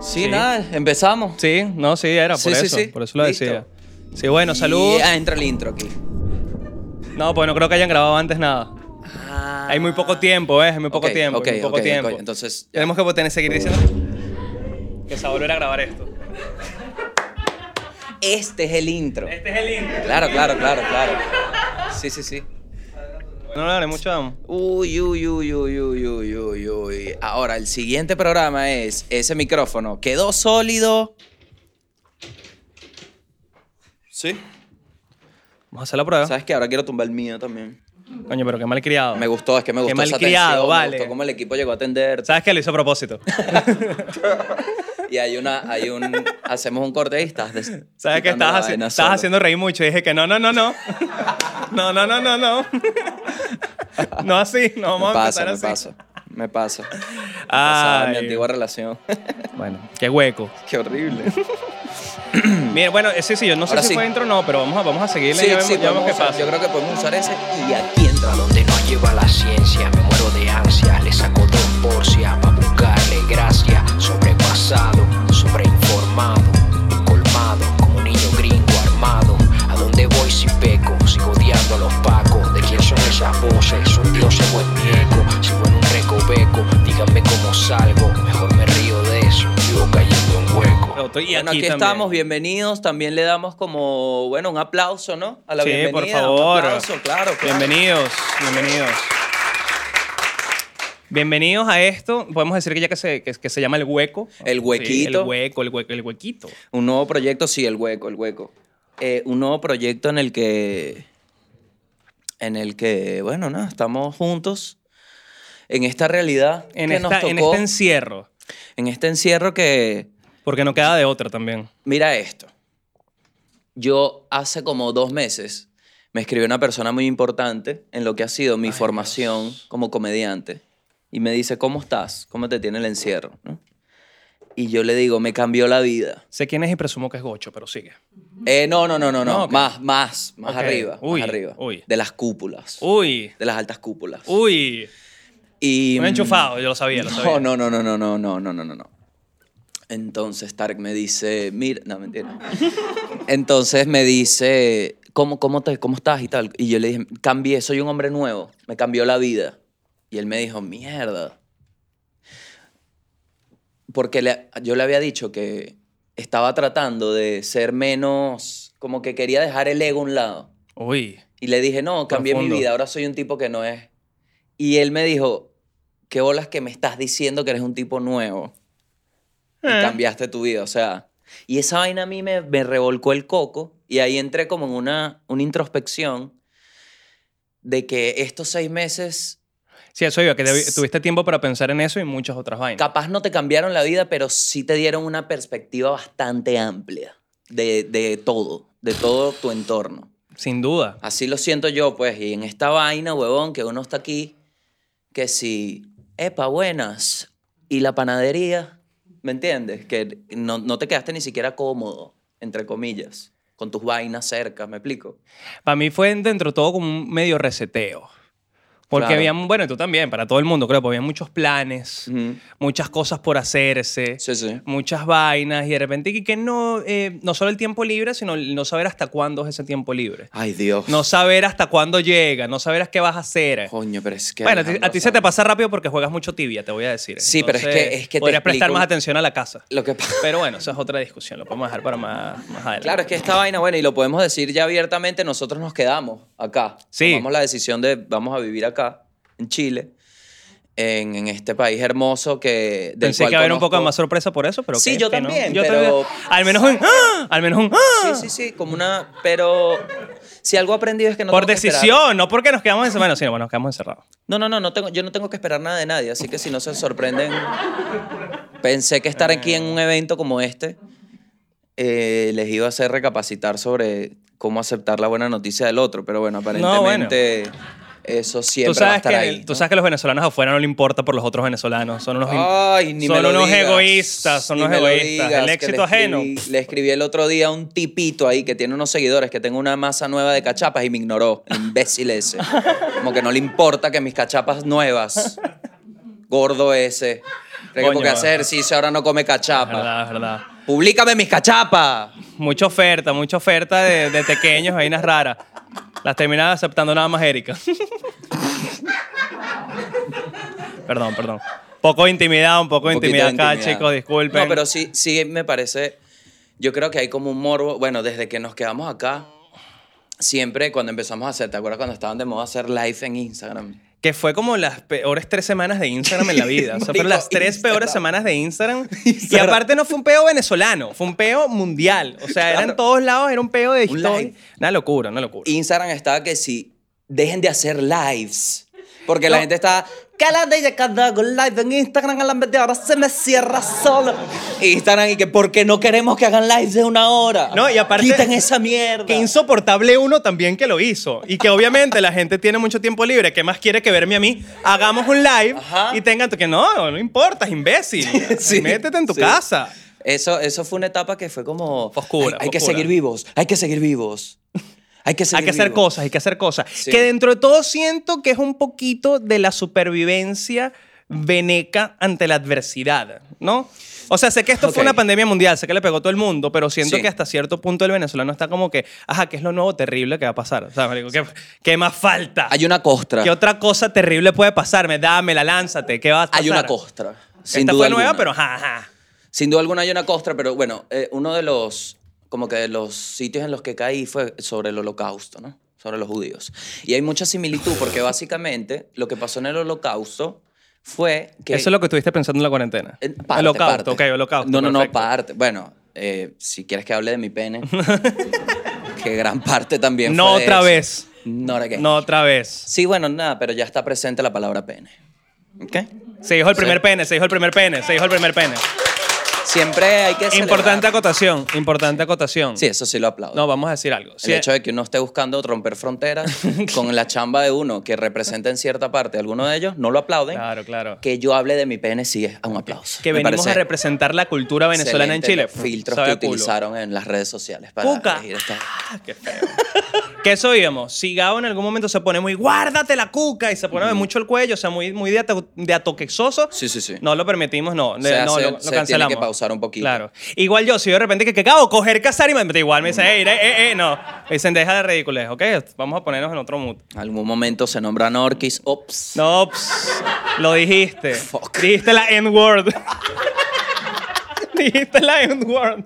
Sí, Sí. nada, empezamos. Sí, no, sí, era por Sí, eso. sí. Por eso lo Listo. decía. Sí, bueno, salud. Ah, entra el intro aquí. No, pues no creo que hayan grabado antes nada. Ah. Hay muy poco tiempo, ¿ves? Hay muy poco tiempo. ok, hay muy poco tiempo. Entonces, ya. Tenemos que tener, seguir diciendo que se va a volver a grabar esto. Este es el intro. Este es el intro. Claro, claro, claro, claro. Sí, sí, sí. No le haré mucho amo. Uy, uy, uy, uy, uy, uy, uy, uy. Ahora, el siguiente programa es ese micrófono. ¿Quedó sólido? Sí. Vamos a hacer la prueba. ¿Sabes qué? Ahora quiero tumbar el mío también. Coño, pero qué mal criado. Me gustó, es que me gustó Qué esa malcriado, atención, vale. Me gustó cómo el equipo llegó a atender. ¿Sabes qué? Lo hizo a propósito. Y hay una, hay un, hacemos un corte y estás des- ¿Sabes qué? quitando Estabas, la haci- vaina estabas solo. haciendo reír mucho y dije que no, no, no, no. No, no, no, no, no. No así, no vamos Me a pasa, empezar me así. pasa. Me pasa. Me pasaba en mi Ay. antigua relación. Bueno, qué hueco. Qué horrible. Mira, bueno, sí, sí, yo no sé Ahora si sí. fue intro o no, pero vamos a, vamos a seguirle. Sí, ya sí, vemos, ya vemos podemos qué usar- pasa. yo creo que podemos usar ese y aquí entra A donde no lleva la ciencia, me muero de ansia. Sobrepasado, sobreinformado, colmado, como un niño gringo armado. A donde voy si peco, sigo odiando a los pacos. ¿De quién son esas voces? Un dios en buen mi eco. Sigo en un recoveco, díganme cómo salgo. Mejor me río de eso, vivo cayendo en hueco. Estoy- y bueno, aquí, también. estamos, bienvenidos. También le damos como, bueno, un aplauso, ¿no? A la Sí, bienvenida. por Un favor. aplauso, claro, claro. Bienvenidos, bienvenidos. Bienvenidos a esto. Podemos decir que ya que se, que, que se llama el hueco. El Sí, huequito. el hueco, el hueco, el huequito. Un nuevo proyecto, sí, el hueco, el hueco. Eh, un nuevo proyecto en el que, en el que, bueno, nada, estamos juntos en esta realidad En, que esta, nos tocó, en este encierro. en este encierro que, Porque no queda de otra también. mira esto. Yo hace como dos meses me escribió una persona muy importante en lo que ha sido mi formación como comediante y me dice, ¿cómo estás? ¿Cómo te tiene el encierro? ¿no? Y yo le digo, me cambió la vida. Sé quién es y presumo que es Gocho, pero sigue. Eh, no, no, no, no, no. No, ok. Más, más, más Ok. arriba. Uy, más arriba. uy. De las cúpulas. Uy, De las altas cúpulas. uy. Y. Un mm, enchufado, yo lo sabía, lo sabía. No, no, no, no, no, no, no, no, no, no. Entonces Tarek me dice, mira, no, mentira. Entonces me dice, ¿cómo, cómo, te, ¿cómo estás y tal? Y yo le dije, cambié, soy un hombre nuevo, me cambió la vida. Y él me dijo, mierda. Porque le- yo le había dicho que estaba tratando de ser menos, como que quería dejar el ego a un lado. Uy. Y le dije, no, cambié mi vida, ahora soy un tipo que no es. Y él me dijo, qué bolas que me estás diciendo que eres un tipo nuevo. Y Eh. cambiaste tu vida, o sea. Y esa vaina a mí me, me revolcó el coco y ahí entré como en una, una introspección de que estos seis meses Sí, eso iba, que tuviste tiempo para pensar en eso y muchas otras vainas. capaz no te cambiaron la vida, pero sí te dieron una perspectiva bastante amplia de, de todo, de todo tu entorno. Sin duda. Así lo siento yo, pues. Y en esta vaina, huevón, que uno está aquí, que si, epa, buenas, y la panadería, ¿me entiendes? Que no, no te quedaste ni siquiera cómodo, entre comillas, con tus vainas cerca, ¿me explico? Para mí fue dentro de todo como un medio reseteo. Porque Claro. había, bueno, y tú también, para todo el mundo, creo, porque había muchos planes, muchas cosas por hacerse, Sí, sí. muchas vainas, y de repente que, que no, eh, no solo el tiempo libre, sino no saber hasta cuándo es ese tiempo libre. Ay, Dios. No saber hasta cuándo llega, no saber qué vas a hacer. Coño, pero es que... Bueno, a ti, Alejandro, a ti se te pasa rápido porque juegas mucho tibia, te voy a decir. Sí, pero es que- es que te Podrías prestar explico- más atención a la casa. Lo que pasa... Pero bueno, esa es otra discusión, lo podemos dejar para más, más adelante. Claro, es que esta vaina, bueno, y lo podemos decir ya abiertamente, nosotros nos quedamos acá. Sí. Tomamos la decisión de vamos a vivir acá, en Chile, en, en este país hermoso que... del Pensé cual que haber un poco más sorpresa por eso, pero Sí, yo que no. también, Yo pero- Al menos un... ¡ah! Al menos un... ¡ah! Sí, sí, sí, como una... Pero si algo aprendido es que no por tengo que decisión, no porque nos quedamos encerrados. Bueno, sí, bueno, nos quedamos encerrados. No, no, no, no tengo, yo no tengo que esperar nada de nadie, así que si no se sorprenden... Pensé que estar aquí en un evento como este eh, les iba a hacer recapacitar sobre cómo aceptar la buena noticia del otro, pero bueno, aparentemente eso siempre Tú va a sabes, estar que, ahí. tú ¿no? sabes que los venezolanos afuera no le importa por los otros venezolanos. Son unos... Ay, ni me son lo unos digas. egoístas, son Ni unos me lo egoístas. digas, El que éxito le ajeno. escribí- le escribí el otro día a un tipito ahí que tiene unos seguidores que tengo una masa nueva de cachapas y me ignoró. El imbécil ese. Como que no le importa que mis cachapas nuevas. Gordo ese. Cree que Coño. porque hace ejercicio ahora no come Es cachapa. verdad, es verdad. Publícame mis cachapas. Mucha oferta, mucha oferta de, de pequeños, vainas raras. Las terminaba aceptando nada más Erika. perdón, perdón. Poco de intimidad, un poco de intimidad acá, intimidad. chicos, disculpen. No, pero sí, sí me parece. Yo creo que hay como un morbo. Bueno, desde que nos quedamos acá, siempre cuando empezamos a hacer, ¿te acuerdas cuando estaban de moda hacer live en Instagram? Que fue como las peores tres semanas de Instagram en la vida. O sea, fueron las tres Instagram. peores semanas de Instagram. Y Instagram. aparte no fue un peo venezolano, fue un peo mundial. O sea, era en Claro. todos lados, era un peo de Un historia. live. Una locura, una locura. Instagram estaba que si dejen de hacer lives. Porque la No. gente está. Que la de cada hago live en Instagram a la media hora se me cierra solo. Instagram y que porque no queremos que hagan lives de una hora. No, y aparte- Quiten esa mierda. Qué insoportable uno también que lo hizo. Y que obviamente la gente tiene mucho tiempo libre. ¿Qué más quiere que verme a mí? Hagamos un live Ajá. y tengan que no, no importa, es imbécil. Sí, Métete en tu sí. casa. Eso, eso fue una etapa que fue como. Oscura, Hay, hay fue que oscura. seguir vivos. Hay que seguir vivos. Hay que Hay que hacer vivos. cosas, hay que hacer cosas. Sí. Que dentro de todo siento que es un poquito de la supervivencia veneca ante la adversidad, ¿no? O sea, sé que esto fue una pandemia mundial, sé que le pegó a todo el mundo, pero siento Sí. que hasta cierto punto el venezolano está como que, ajá, ¿qué es lo nuevo terrible que va a pasar? O sea, marico, ¿qué, qué más falta? Hay una costra. ¿Qué otra cosa terrible puede pasarme? Dámela, lánzate, ¿qué va a pasar? Hay una costra. Sin Esta duda fue nueva, alguna. pero ajá, ajá. Sin duda alguna hay una costra, pero bueno, eh, uno de los, como que de los sitios en los que caí fue sobre el holocausto, ¿no? Sobre los judíos. Y hay mucha similitud porque básicamente lo que pasó en el holocausto fue que... Eso es lo que estuviste pensando en la cuarentena. Eh, parte, holocausto, parte. ok, holocausto. No, no, no, perfecto. parte. Bueno, eh, si quieres que hable de mi pene, que gran parte también No fue de otra eso. vez. No, ¿ahora qué? No otra vez. Sí, bueno, nada, pero ya está presente la palabra pene. ¿Ok? Se dijo el Sí. primer pene, se dijo el primer pene, se dijo el primer pene. Siempre hay que Importante celebrar. acotación, importante acotación. Sí, eso sí lo aplaudo. No, vamos a decir algo. El Sí, hecho de que uno esté buscando romper fronteras con la chamba de uno que representa en cierta parte a alguno de ellos, no lo aplauden. Claro, claro. Que yo hable de mi pene sí es un aplauso. Que Me venimos a representar la cultura venezolana en Chile. excelente los filtros Sabe que a culo. utilizaron en las redes sociales para Cuca. elegir esta- Ah, qué feo. que eso íbamos. Si Gabo en algún momento se pone muy, guárdate la cuca, y se pone mucho el cuello, o sea, muy, muy de, ato- de atoquexoso. Sí, sí, sí. No lo permitimos, no. Se no, hace- lo, lo se tiene cancelamos. Pausar un poquito. Claro. Igual yo, si de repente que, que Gabo, coger, cazar y me igual me dicen, eh, eh, eh, no. Me dicen, deja de ridiculez, ¿ok? Vamos a ponernos en otro mood. Algún momento se nombra Norquis. Ops. No, ps, lo dijiste. Fuck. Dijiste la N-word. dijiste la N-word.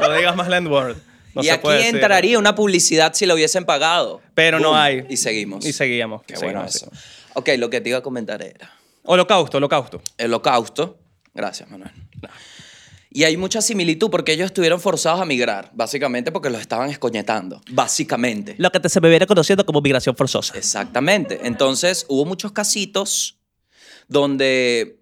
no digas más la N-word. No y aquí decir. entraría una publicidad si lo hubiesen pagado. Pero no hay. Y seguimos. Y seguíamos. Qué seguimos bueno eso. Ok, lo que te iba a comentar era Holocausto, holocausto. holocausto. Gracias, Manuel. Y hay mucha similitud porque ellos estuvieron forzados a migrar, básicamente porque los estaban escoñetando. Básicamente. Lo que te se me viene conociendo como migración forzosa. Exactamente. Entonces hubo muchos casitos donde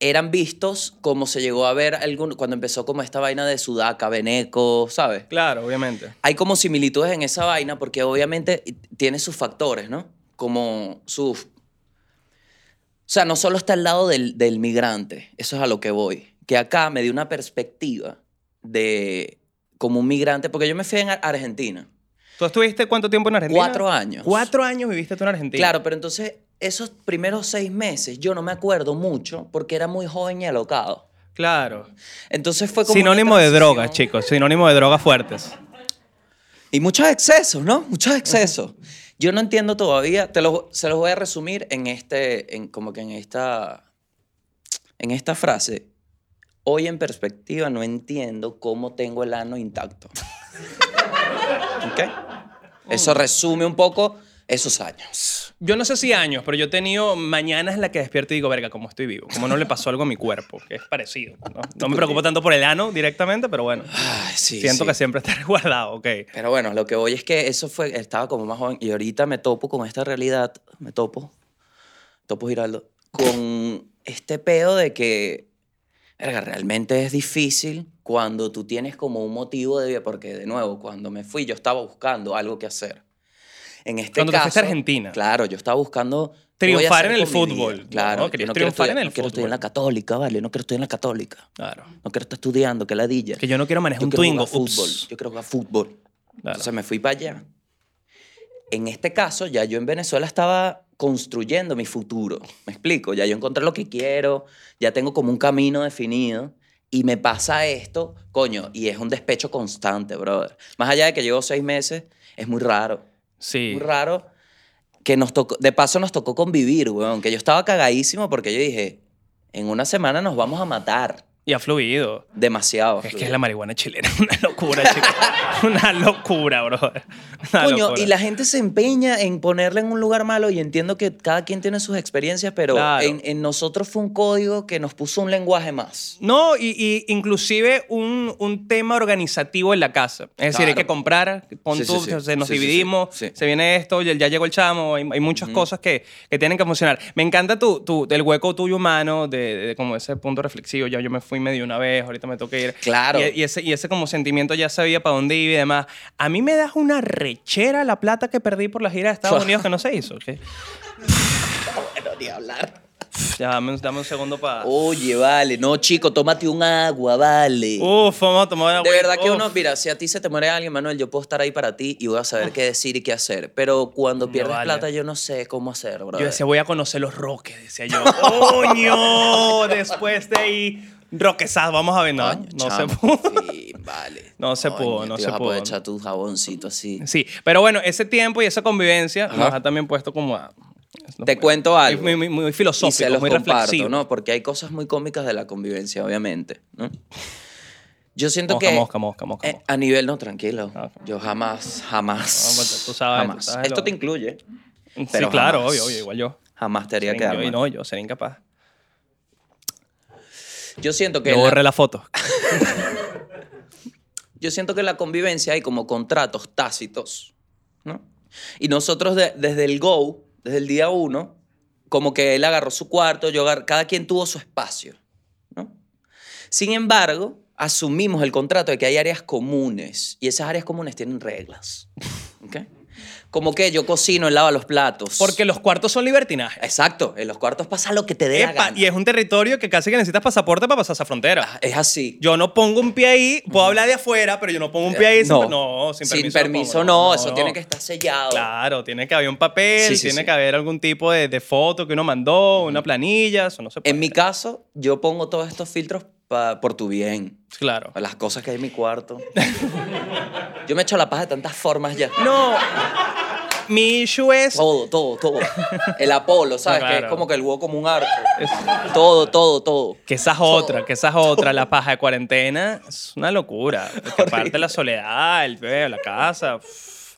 eran vistos como se llegó a ver algún, cuando empezó como esta vaina de Sudaca, Beneco, ¿sabes? Claro, obviamente. Hay como similitudes en esa vaina porque obviamente tiene sus factores, ¿no? Como sus... O sea, no solo está al lado del, del migrante, eso es a lo que voy. Que acá me dio una perspectiva de como un migrante, porque yo me fui en Ar- Argentina. ¿Tú estuviste cuánto tiempo en Argentina? Cuatro años. Cuatro años viviste tú en Argentina. Claro, pero entonces esos primeros seis meses yo no me acuerdo mucho porque era muy joven y alocado. Claro. Entonces fue como... Sinónimo de drogas, chicos. Sinónimo de drogas fuertes. Y muchos excesos, ¿no? Muchos excesos. Yo no entiendo todavía, te lo, se los voy a resumir en este, como que en esta, en esta frase. Hoy en perspectiva no entiendo cómo tengo el ano intacto. ¿Ok? Eso resume un poco esos años. Yo no sé si años, pero yo he tenido mañanas en las que despierto y digo, verga, ¿cómo estoy vivo? ¿Cómo no le pasó algo a mi cuerpo? Que es parecido. No, no me preocupo tanto por el ano directamente, pero bueno. Ay, sí, siento sí. que siempre está resguardado, ok. Pero bueno, lo que voy es que eso fue, estaba como más joven y ahorita me topo con esta realidad, me topo, topo Giraldo, con este pedo de que, verga, realmente es difícil cuando tú tienes como un motivo de vida, porque de nuevo, cuando me fui yo estaba buscando algo que hacer. En este Cuando te caso, fuiste a Argentina. Claro, yo estaba buscando Triunfar en el fútbol, Claro, ¿no? Querías no triunfar estudiar- en el no quiero estudiar en la católica, vale, no quiero estudiar en la católica. Claro. No quiero estar estudiando, que ladilla. Que yo no quiero manejar Yo un quiero Twingo. jugar fútbol. Yo quiero jugar fútbol. Claro. Entonces me fui para allá. En este caso, ya yo en Venezuela estaba construyendo mi futuro. ¿Me explico? Ya yo encontré lo que quiero, ya tengo como un camino definido y me pasa esto, coño, y es un despecho constante, brother. Más allá de que llevo seis meses, es muy raro. Sí. Muy raro que nos tocó, de paso nos tocó convivir, weón, que yo estaba cagadísimo porque yo dije, en una semana nos vamos a matar. Y ha fluido. Demasiado. Es que es la marihuana chilena, una locura, chicos. una locura, bro. Una Coño, locura. y la gente se empeña en ponerla en un lugar malo y entiendo que cada quien tiene sus experiencias, pero Claro. en, en nosotros fue un código que nos puso un lenguaje más. No, y, y inclusive un, un tema organizativo en la casa. Es decir, hay que comprar, pon Sí, tú, sí, sí. se- nos dividimos, se viene esto, ya, llegó el chamo, hay, hay muchas cosas que, que tienen que funcionar. Me encanta tu, tu, el hueco tuyo humano, de, de- de como ese punto reflexivo, ya yo me fui medio una vez, ahorita me toca ir. Claro. Y, y ese, y ese como sentimiento ya sabía para dónde iba y demás. A mí me das una rechera la plata que perdí por la gira de Estados Unidos que no se hizo. ¿ok? Bueno, ni hablar. Ya, dame, un- dame un segundo para... Oye, vale, no, chico, tómate un agua, vale. Uf, vamos a tomar agua. De verdad que Uf. uno, mira, si a ti se te muere alguien, Manuel, yo puedo estar ahí para ti y voy a saber qué decir y qué hacer. Pero cuando No pierdes vale. plata, yo no sé cómo hacer, bro. Yo decía, voy a conocer los roques, decía yo. ¡Coño! Después de ahí, roquesas, vamos a ver. No, no se pudo. vale. No se pudo, no te se vas a pudo. poder echar tu jaboncito así. Sí, pero bueno, ese tiempo y esa convivencia Ajá. nos ha también puesto como a... Te cuento algo. Muy, muy, muy y se filosófico, los muy comparto, reflexivo. ¿no? Porque hay cosas muy cómicas de la convivencia, obviamente, ¿no? Yo siento Mosca, que... mosca, mosca, mosca, eh, a nivel, no, tranquilo. Ah, ok. Yo jamás, jamás, No, pues, tú sabes, tú jamás. sabes Esto lo- te incluye. Sí, claro, jamás. obvio, obvio, igual yo. Jamás te haría quedar yo- mal. no, yo sería incapaz. Yo siento que... Yo la- borré la foto. Yo siento que en la convivencia hay como contratos tácitos, ¿no? Y nosotros de- desde el go, desde el día uno, como que él agarró su cuarto, yo agar- cada quien tuvo su espacio, ¿no? Sin embargo, asumimos el contrato de que hay áreas comunes y esas áreas comunes tienen reglas. Como que yo cocino, él lava los platos. Porque los cuartos son libertinaje. Exacto, en los cuartos pasa lo que te dé la Epa, gana. y es un territorio que casi que necesitas pasaporte para pasar esa frontera. Es así. Yo no pongo un pie ahí, puedo hablar de afuera, pero yo no pongo un pie ahí. sin- no, sin permiso. lo no, pongo, eso tiene que estar sellado. Claro, tiene que haber un papel, Sí, sí, tiene sí. que haber algún tipo de, de foto que uno mandó, una planilla, eso no se puede. En mi caso, yo pongo todos estos filtros pa- por tu bien. Claro. Las cosas que hay en mi cuarto. yo me echo la paja de tantas formas ya. No, mi issue es... Todo, todo, todo. El Apolo, ¿sabes? No, Que claro. es como que el huevo como un arco. Todo, todo, todo. Que esa es otra, que esa es otra, la paja de cuarentena es una locura. Porque aparte la soledad, el feo, la casa. uff.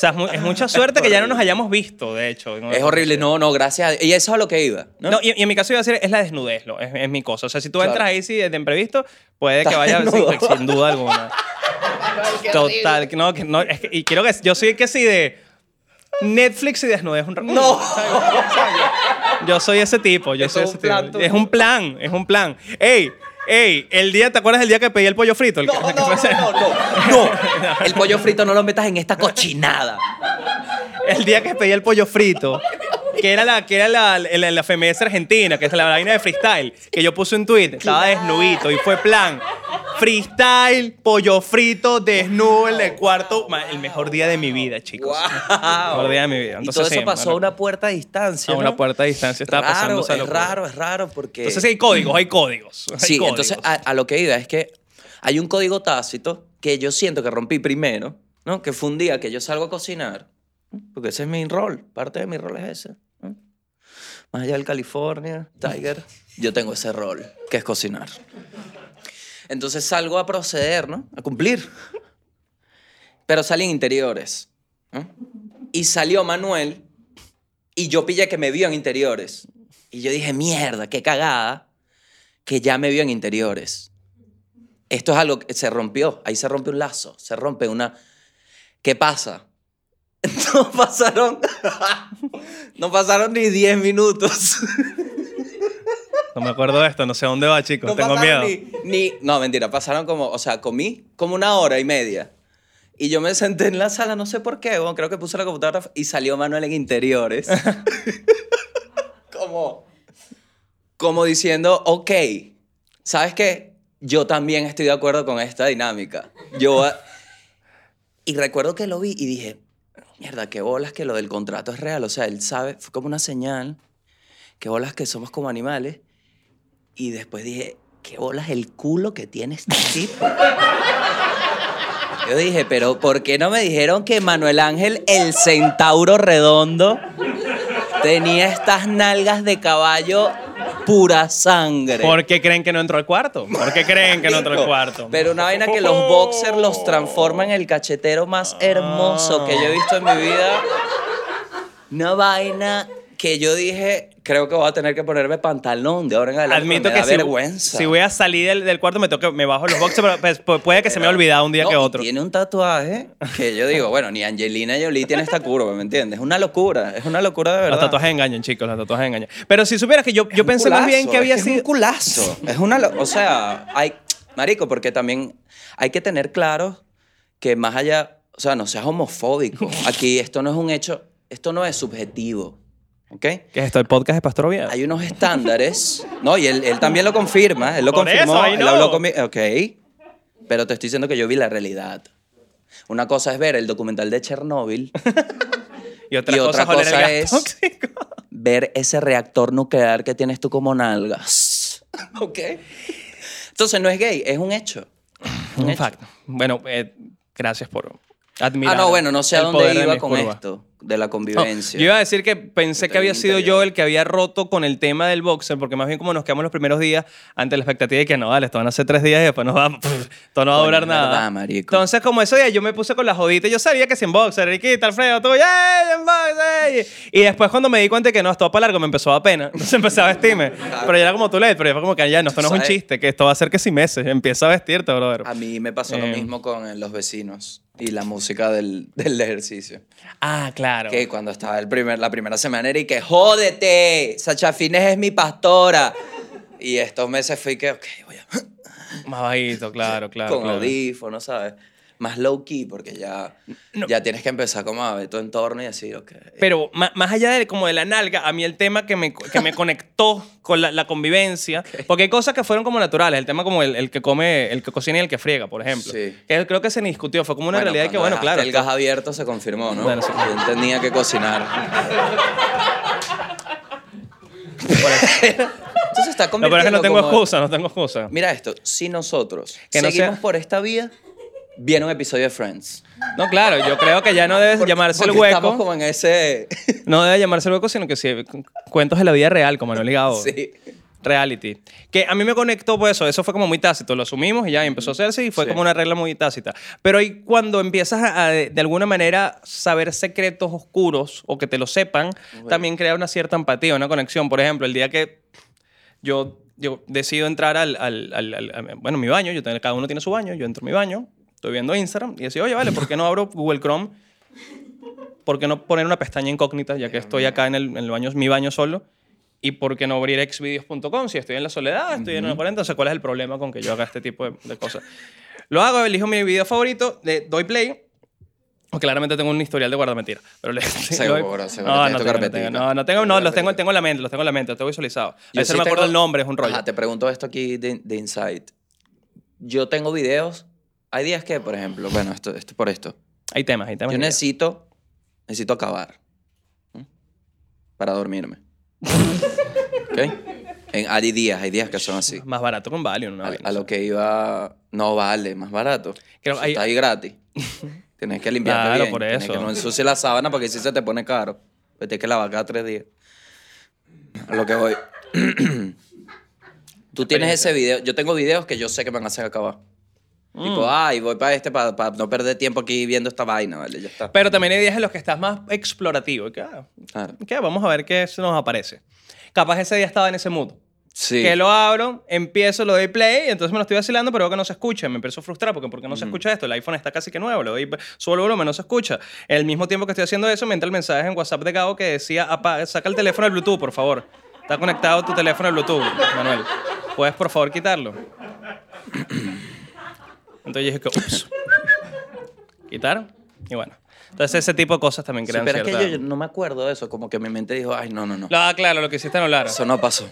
Sea, es, mu- es mucha suerte que ya no nos hayamos visto, de hecho. Es horrible. No, no, gracias a. Y eso es a lo que iba. ¿no? No, y, y en mi caso iba a decir, es la desnudez, lo- es, es mi cosa. O sea, si tú Claro. entras ahí sí, de imprevisto, puede que vaya sin, sin duda alguna. Total, no, que no, es que- y quiero que, yo soy que sí de Netflix y desnudez un rato. No. Yo soy ese tipo, yo soy es ese tipo. Es un plan, es un plan. Ey, ey, el día, ¿te acuerdas del día que pedí el pollo frito? El No, que- no, no, no, no. No. El pollo frito no lo metas en esta cochinada. El día que pedí el pollo frito, que era la, que era la, la, la FMS argentina, que es la vaina de freestyle, que yo puse un tweet, estaba desnudito y fue plan. Freestyle, pollo frito, desnudo en el cuarto. El mejor día de mi vida, chicos. El mejor día de mi vida. y Entonces, todo eso sí, pasó a una puerta a distancia. a una puerta de distancia. Estaba pasando raro, esa es raro, es raro porque... Entonces hay códigos, hay códigos. hay Sí, códigos. entonces a, a lo que iba es que hay un código tácito que yo siento que rompí primero, ¿no? Que fue un día que yo salgo a cocinar, porque ese es mi rol, parte de mi rol es ese. Más allá del California, Tiger, yo tengo ese rol, que es cocinar. Entonces salgo a proceder, ¿no? A cumplir. Pero salí en interiores. Y salió Manuel y yo pillé que me vio en interiores. Y yo dije, mierda, qué cagada que ya me vio en interiores. Esto es algo que se rompió, ahí se rompe un lazo, se rompe una... ¿Qué pasa? No pasaron, no pasaron ni 10 minutos. No me acuerdo de esto, no sé dónde va, chicos. No Tengo miedo. ni- No, mentira, pasaron como, o sea, comí como una hora y media. Y yo me senté en la sala, no sé por qué, bueno, creo que puse la computadora y salió Manuel en interiores. como, como diciendo, ok, ¿sabes qué? Yo también estoy de acuerdo con esta dinámica. Yo... Y recuerdo que lo vi y dije, mierda, qué bolas que lo del contrato es real. O sea, él sabe, fue como una señal, qué bolas que somos como animales. Y después dije, qué bolas el culo que tiene este tipo. Yo dije, pero ¿por qué no me dijeron que Manuel Ángel, el centauro redondo, tenía estas nalgas de caballo pura sangre? ¿Por qué creen que no entró al cuarto? ¿Por qué creen que no entró al cuarto? Pero una vaina que los boxers los transforma en el cachetero más hermoso que yo he visto en mi vida. Una vaina que yo dije, creo que voy a tener que ponerme pantalón de ahora en adelante. Admito me que da si, vergüenza. si voy a salir del, del cuarto me toca, me bajo los boxes, pero pues, pu- puede que se me haya olvidado un día No, que y otro. Tiene un tatuaje que yo digo, bueno, ni Angelina Jolie tiene esta curva, ¿me entiendes? Es una locura, es una locura de verdad. Los tatuajes engañan, chicos, los tatuajes engañan. Pero si supieras que yo, yo pensé más bien que había es que Es sido... un culazo. Es una. O sea, hay. Marico, porque también hay que tener claro que más allá. O sea, no seas homofóbico. Aquí esto no es un hecho. Esto no es subjetivo. ¿Ok? ¿Qué es esto? ¿El podcast de Pastor Oviedo? Hay unos estándares. No, y él, él también lo confirma. Él lo Por confirmó. eso, él no. habló conmigo. Ok. Pero te estoy diciendo que yo vi la realidad. Una cosa es ver el documental de Chernóbil, Y otra, y cosa, otra es cosa tóxico. ver ese reactor nuclear que tienes tú como nalgas. ¿Ok? Entonces no es gay, es un hecho. Un Un hecho. fact. Bueno, eh, gracias por admirar. Ah, no, bueno, no sé a dónde iba con curvas. esto, de la No, convivencia. yo iba a decir que pensé que había sido yo el que había roto con el tema del boxer, porque más bien como nos quedamos los primeros días ante la expectativa de que no, vale, esto van a ser tres días y después nos va, esto no va a durar es nada. verdad, marico. Entonces, como ese día yo me puse con la jodita, yo sabía que sin boxer, Riquita, Alfredo, tú, ¡yay, en boxer! Y después cuando me di cuenta que no, esto va para largo, me empezó a pena. Entonces empecé a vestirme. Pero ya era como tú lees, pero ya fue como que ya, no, esto no es un chiste, que esto va a ser que si meses. Empieza a vestirte, brother. A mí me pasó lo Eh. mismo con eh, los vecinos y la música del, del ejercicio. Ah, claro. Que cuando estaba el primer, la primera semana era y que jódete, Sacha Fines es mi pastora. Y estos meses fui que, ok, voy a... Más bajito, claro, claro. con claro. audífonos, ¿sabes? Más low key, porque ya, ya tienes que empezar como a ver tu entorno y decir, ok. Pero ma- más allá de, como de la nalga, a mí el tema que me, que me conectó con la, la convivencia, porque hay cosas que fueron como naturales, el tema como el, el que come, el que cocina y el que friega, por ejemplo. Sí. Que creo que se discutió, fue como una Bueno, realidad que, bueno, claro. El gas abierto se confirmó, ¿no? Bueno, sí. Yo tenía que cocinar. Entonces está No, pero es que no tengo excusa, no tengo excusa. Mira esto, si nosotros Que no seguimos sea- por esta vía, viene un episodio de Friends. No, claro, yo creo que ya no debe llamarse el Porque Estamos hueco. como en ese... No debe llamarse el hueco, sino que sí, cu- cuentos de la vida real, como no ligado. sí. Reality. Que a mí me conectó por eso, eso fue como muy tácito, lo asumimos y ya y empezó a hacerse y fue Sí. como una regla muy tácita. Pero ahí cuando empiezas a, a, de de alguna manera saber secretos oscuros o que te lo sepan, también crea una cierta empatía, una conexión. Por ejemplo, el día que yo, yo decido entrar al, al- al- al- a- bueno, mi baño, yo tengo- cada uno tiene su baño, yo entro a mi baño, estoy viendo Instagram y decía, oye, vale, ¿por qué no abro Google Chrome? ¿Por qué no poner una pestaña incógnita, ya que estoy acá en el, en el baño, mi baño solo? ¿Y por qué no abrir xvideos.com? Si estoy en la soledad, estoy en la cuarenta, entonces ¿cuál es el problema con que yo haga este tipo de, de cosas? Lo hago, elijo mi video favorito, le doy play. o Claramente tengo un historial de guardamentiras. Pero le, Seguro, seguro, No, no tengo, no tengo, no, no tengo, no, los tengo, tengo en la mente, los tengo en la mente, los tengo visualizados. A veces sí no me acuerdo tengo- el nombre, es un rollo. Ajá, te pregunto esto aquí de, de Insight. Yo tengo videos. Hay días que, por ejemplo, bueno, esto, esto por esto. Hay temas, hay temas. Yo que- necesito, necesito acabar. Para dormirme. ¿Ok? En, hay días, hay días que son así. Más barato con Valium, ¿no? A, a lo que iba, no vale, más barato. Creo- hay- Está ahí gratis. Tienes que limpiarte Claro, bien. por Tienes eso. que no ensucie la sábana porque si se te pone caro. Pues tienes que lavar cada tres días. A lo que voy. Tú tienes ese video. Yo tengo videos que yo sé que me van a hacer acabar. Mm. Tipo, ay, voy para este para no perder tiempo aquí viendo esta vaina, ¿vale? Ya está. Pero también hay días en los que estás más explorativo. y que, ah, Claro. que vamos a ver qué se nos aparece. Capaz ese día estaba en ese mood. Sí. Que lo abro, empiezo, lo doy play, y entonces me lo estoy vacilando, pero veo que no se escucha. Me empiezo a frustrar porque ¿por qué no se escucha esto? El iPhone está casi que nuevo, le doy solo volumen, no se escucha. El mismo tiempo que estoy haciendo eso, me entra el mensaje en WhatsApp de Gabo que decía, "Apa- saca el teléfono del Bluetooth, por favor. Está conectado tu teléfono al Bluetooth, Manuel. ¿Puedes, por favor, quitarlo? Entonces dije que, ups. Quitar. Y bueno. Entonces ese tipo de cosas también Sí, crean pero es cierta... que yo, yo no me acuerdo de eso. Como que mi mente dijo, ay, no, no, no. Ah, claro, lo que hiciste no hablar. Eso no pasó.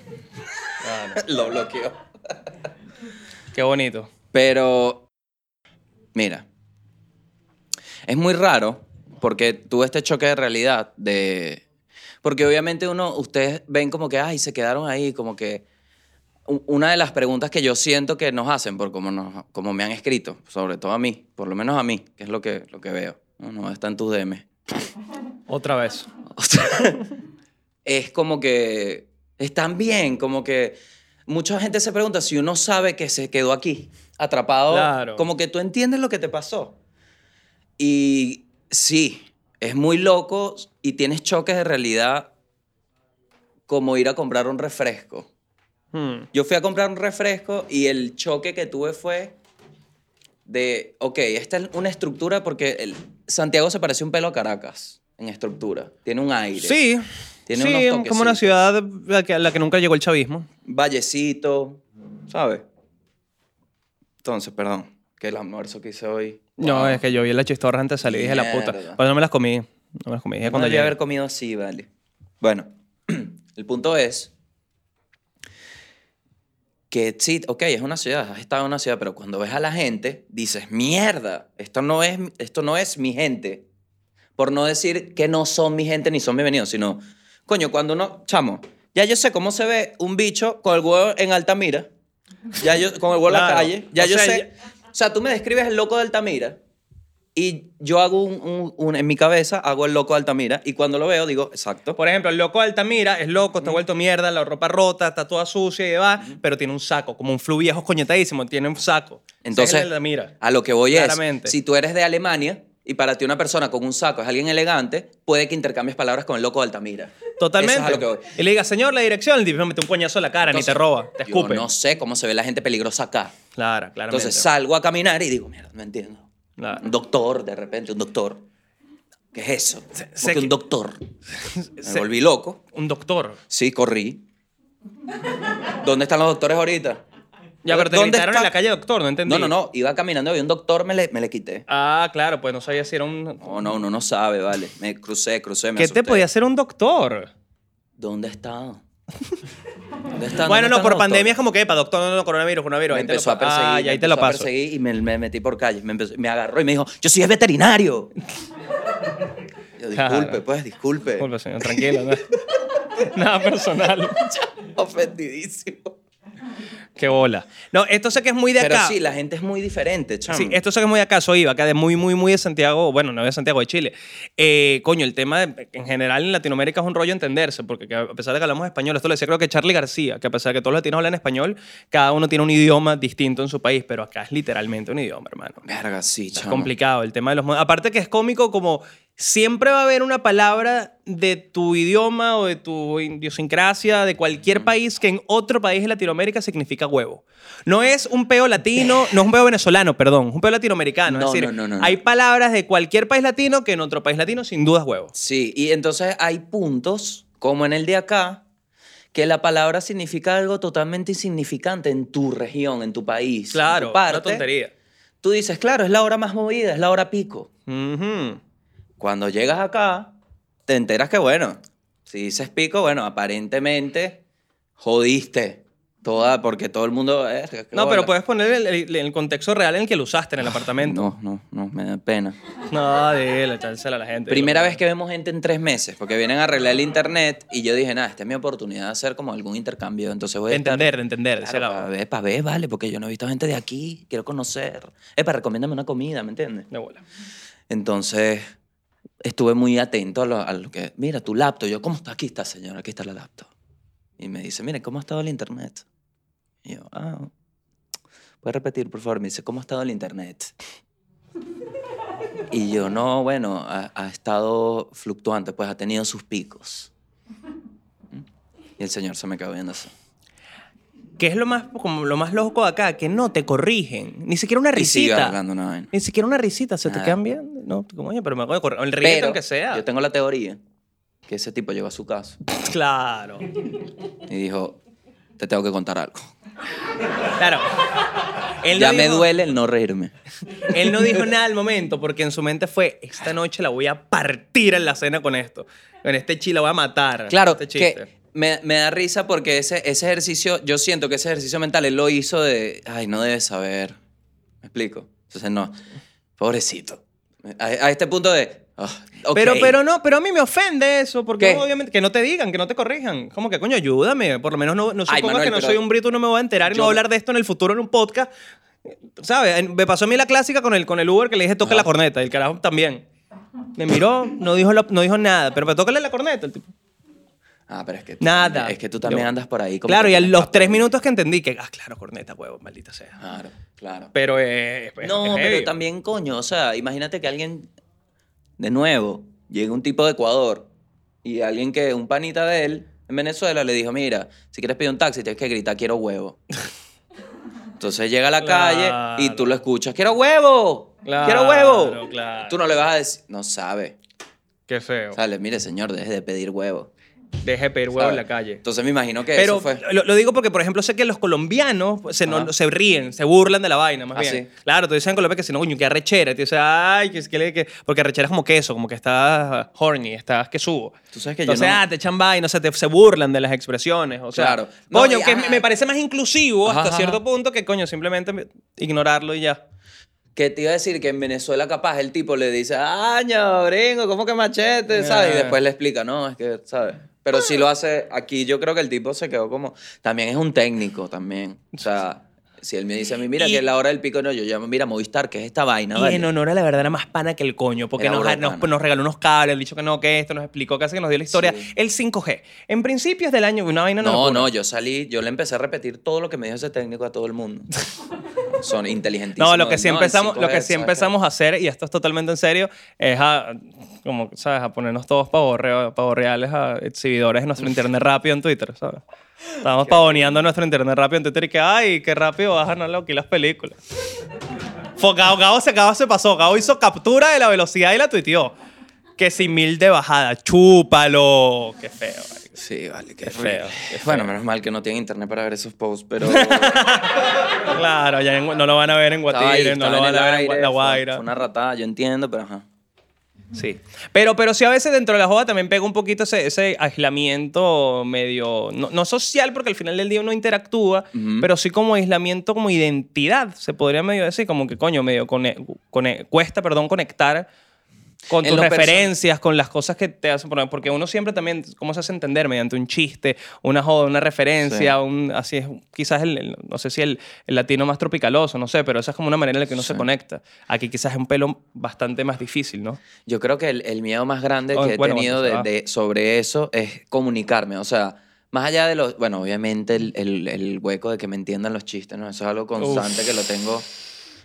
Claro. Lo bloqueó. Qué bonito. Pero, mira, es muy raro porque tuve este choque de realidad de... Porque obviamente uno, ustedes ven como que, ay, se quedaron ahí, como que... Una de las preguntas que yo siento que nos hacen, por como, nos, como me han escrito, sobre todo a mí, por lo menos a mí, que es lo que, lo que veo, no, no está en tus DM, Otra vez. es como que están bien, como que mucha gente se pregunta si uno sabe que se quedó aquí, atrapado, Claro. como que tú entiendes lo que te pasó. Y sí, es muy loco y tienes choques de realidad como ir a comprar un refresco. Hmm. Yo fui a comprar un refresco y el choque que tuve fue de, ok, esta es una estructura porque el- Santiago se parece un pelo a Caracas en estructura. Tiene un aire. Sí. Tiene sí, unos como una ciudad a la la que nunca llegó el chavismo. Vallecito, ¿sabes? Entonces, perdón, que el almuerzo que hice hoy. No, wow. es que yo vi la chistorra antes de salir y dije la puta. Pero no me las comí. No me las comí. Dije No cuando llegué. haber comido así, vale. Bueno, el punto es que sí, ok, es una ciudad, has estado en una ciudad, pero cuando ves a la gente, dices, mierda, esto no es, esto no es mi gente. Por no decir que no son mi gente ni son bienvenidos, sino, coño, cuando uno, chamo, ya yo sé cómo se ve un bicho con el huevo en Altamira, ya yo, con el huevo en la calle, ya O yo sea, sé. O sea, tú me describes el loco de Altamira y yo hago un, un- un- en mi cabeza, hago el loco de Altamira y cuando lo veo digo, exacto. Por ejemplo, el loco de Altamira es loco, está vuelto mierda, la ropa rota, está toda sucia y demás, pero tiene un saco, como un flu viejo coñetadísimo, tiene un saco. Entonces, es el de Altamira. a lo que voy Claramente. es, si tú eres de Alemania y para ti una persona con un saco es alguien elegante, puede que intercambies palabras con el loco de Altamira. Totalmente. Eso es a lo que voy. Y le diga, señor, la dirección, el tipo me mete un coñazo en la cara, ni te roba, te Yo escupe. no sé cómo se ve la gente peligrosa acá. Claro, claramente. Entonces salgo a caminar y digo, mierda, no entiendo. Claro. Un doctor, de repente, un doctor. ¿Qué es eso? sé que- un doctor. Me volví loco. Un doctor. Sí, corrí. ¿Dónde están los doctores ahorita? Ya, pero te ¿Dónde gritaron está? en la calle doctor, no entendí. No, no, no. Iba caminando y un doctor me le, me le quité. Ah, claro, pues no sabía si era un... No, no, uno no sabe, vale. Me crucé, crucé, me ¿Qué te podía hacer un doctor? ¿Dónde está? ¿Dónde está? Bueno, ¿Dónde no, están por pandemia es como que, para doctor, no, no, coronavirus, coronavirus. Me ahí te lo empezó a pa- perseguir. Ah, me ahí te lo empezó a paso. perseguir y me, me metí por calles. Me, empezó- me agarró y me dijo, yo soy veterinario. Yo, disculpe, pues, disculpe. Disculpe, señor, tranquilo. Nada personal. Ofendidísimo. Qué bola. No, esto sé que es muy de Pero acá. sí, la gente es muy diferente, chamo. Sí, esto sé que es muy de acá, soy Iba, acá de muy, muy, muy de Santiago, bueno, no de Santiago, de Chile. Eh, coño, el tema de- en general en Latinoamérica es un rollo entenderse, porque que a pesar de que hablamos español, esto lo decía creo que Charlie García, que a pesar de que todos los latinos hablan español, cada uno tiene un idioma distinto en su país, pero acá es literalmente un idioma, hermano. Verga, sí, Es complicado el tema de los Aparte que es cómico como siempre va a haber una palabra de tu idioma o de tu idiosincrasia de cualquier país que en otro país de Latinoamérica significa huevo. No es un peo latino, no es un peo venezolano, perdón, es un peo latinoamericano. No, es decir, no, no, hay palabras de cualquier país latino que en otro país latino sin duda es huevo. Sí, y entonces hay puntos, como en el de acá, que la palabra significa algo totalmente insignificante en tu región, en tu país. en Claro, tu parte. una tontería. Tú dices, claro, es la hora más movida, es la hora pico. Ujú. Cuando llegas acá, te enteras que, bueno, si dices pico, bueno, aparentemente jodiste toda, porque todo el mundo... eh, No, bola. pero puedes poner el, el- el contexto real en el que lo usaste en el apartamento. No, no, no, me da pena. No, dile, echársela a la gente. Primera vez que vemos gente en tres meses, porque vienen a arreglar el internet y yo dije, nada, esta es mi oportunidad de hacer como algún intercambio, entonces voy a estar- entender, de entender. Claro, para ver, para ver, vale, porque yo no he visto gente de aquí, quiero conocer. Eh, para recomiéndame una comida, ¿me entiendes? De bola. Entonces, estuve muy atento a lo, a lo que, mira, tu laptop, yo, ¿cómo está? Aquí está, señora, aquí está la laptop. Y me dice, mire, ¿cómo ha estado el internet? Y yo, ah, ¿puedes repetir, por favor? Me dice, ¿cómo ha estado el internet? Y yo, no, bueno, ha, ha estado fluctuante, pues ha tenido sus picos. Y el señor se me quedó viendo así. ¿Qué es lo más, como lo más loco de acá? Que no te corrigen. Ni siquiera una risita. una. Ni siquiera una risita. Se te Nada. quedan bien. No, como, oye, pero me voy a correr. El ríete aunque sea. yo tengo la teoría que ese tipo llegó a su casa Claro. y dijo, te tengo que contar algo. Claro. Él ya no me duele el no reírme. Él no dijo nada al momento porque en su mente fue, esta noche la voy a partir en la cena con esto. Con este chile la voy a matar. Claro, Este chiste. que me, me da risa porque ese, ese ejercicio, yo siento que ese ejercicio mental él lo hizo de, ay, no debes saber. ¿Me explico? Entonces, no, pobrecito. A, a este punto de. ah, ok. Pero, pero no, pero a mí me ofende eso, porque ¿Qué? obviamente que no te digan, que no te corrijan. Como que, coño, ayúdame. Por lo menos no, no Ay, supongas Manuel, que no soy un brito, no me voy a enterar y yo- no voy a hablar de esto en el futuro en un podcast. ¿Sabes? Me pasó a mí la clásica con el, con el Uber que le dije toque la corneta y el carajo también. Me miró, no dijo, la- no dijo nada, pero me tócale la corneta. El tipo. Ah, pero es que. tú Nada. Es que tú también Yo- andas por ahí. como Claro, y a los tres minutos que entendí que, ah, claro, corneta, huevo, maldita sea. Claro, claro. Pero eh, No, es pero heavy. también, coño, o sea, imagínate que alguien, de nuevo, llega un tipo de Ecuador y alguien que, un panita de él, en Venezuela, le dijo, mira, si quieres pedir un taxi, tienes que gritar, quiero huevo. Entonces llega a la calle y tú lo escuchas, quiero huevo, quiero Claro, huevo. claro. Tú no le vas a decir, no sabe. Qué feo. Sale, mire, señor, deje de pedir huevo. Deje de pedir huevo en la calle. Entonces me imagino que Pero eso fue. lo, lo digo porque, por ejemplo, sé que los colombianos se, no- Ajá. se ríen, se burlan de la vaina, más Ah, bien. ¿sí? Claro, tú dices en Colombia que si no, coño, que arrechera. Y tú dices, ay, que, que, que- porque arrechera es como queso, como que estás horny, estás que subo. Tú sabes que yo Entonces, no- ah, te echan vaina, o sea, te, se burlan de las expresiones. O sea, Claro. No, coño, y- que ah. me, me parece más inclusivo Ajá, hasta ajá. cierto punto que, coño, simplemente ignorarlo y ya. Que te iba a decir que en Venezuela capaz el tipo le dice, año, gringo, ¿cómo que machete? ¿Sabes? Y Ah. después le explica, no, es que, ¿sabes? Pero si lo hace aquí, yo creo que el tipo se quedó como... También es un técnico, también. O sea, si él me dice a mí, mira, Y- que es la hora del pico, no, yo llamo, mira, Movistar, que es esta vaina, Y ¿vale? en honor a la verdad era más pana que el coño, porque nos, nos, nos regaló unos cables, dicho que no, que esto, nos explicó casi que nos dio la historia. Sí. El 5G. En principios del año, una vaina No, locura. no, yo salí, yo le empecé a repetir todo lo que me dijo ese técnico a todo el mundo. Son inteligentísimos. No, lo que sí en empezamos, 5G, lo que sí empezamos a hacer, y esto es totalmente en serio, es a, como, ¿sabes? A ponernos todos pavos reales a exhibidores de nuestro internet rápido en Twitter, ¿sabes? Estábamos pavoneando nuestro internet rápido en Twitter y que, ay, qué rápido bajan aquí las películas. Fue- Gabo, Gabo se, Gabo se pasó. Gabo hizo captura de la velocidad y la tuiteó. Que sin mil de bajada. Chúpalo. Qué feo. marico. Sí, vale, qué, feo. feo, qué Bueno, menos mal que no tienen internet para ver esos posts, pero... Claro, ya en- no lo van a ver en Estaba ahí, Guatire, no estaba lo en van el a ver en aire, Gua- La fue- Guaira. Fue una ratada, yo entiendo, pero ajá. Sí. Pero, pero sí a veces dentro de la joda también pega un poquito ese, ese aislamiento medio, no, no social porque al final del día uno interactúa, Ujú. pero sí como aislamiento como identidad, se podría medio decir, como que coño, medio cuesta, perdón, conectar con tus referencias, con las cosas que te hacen, poner- porque uno siempre también, ¿cómo se hace entender? Mediante un chiste, una joda, una referencia, Sí. un, así es, quizás el, el- no sé si el, el latino más tropicaloso, no sé, pero esa es como una manera en la que uno se conecta. Aquí quizás es un pelo bastante más difícil, ¿no? Yo creo que el, el miedo más grande Oh, que he bueno, tenido bueno, de, va. de- sobre eso es comunicarme. O sea, más allá de los... Bueno, obviamente el, hueco de que me entiendan los chistes, ¿no? Eso es algo constante que lo tengo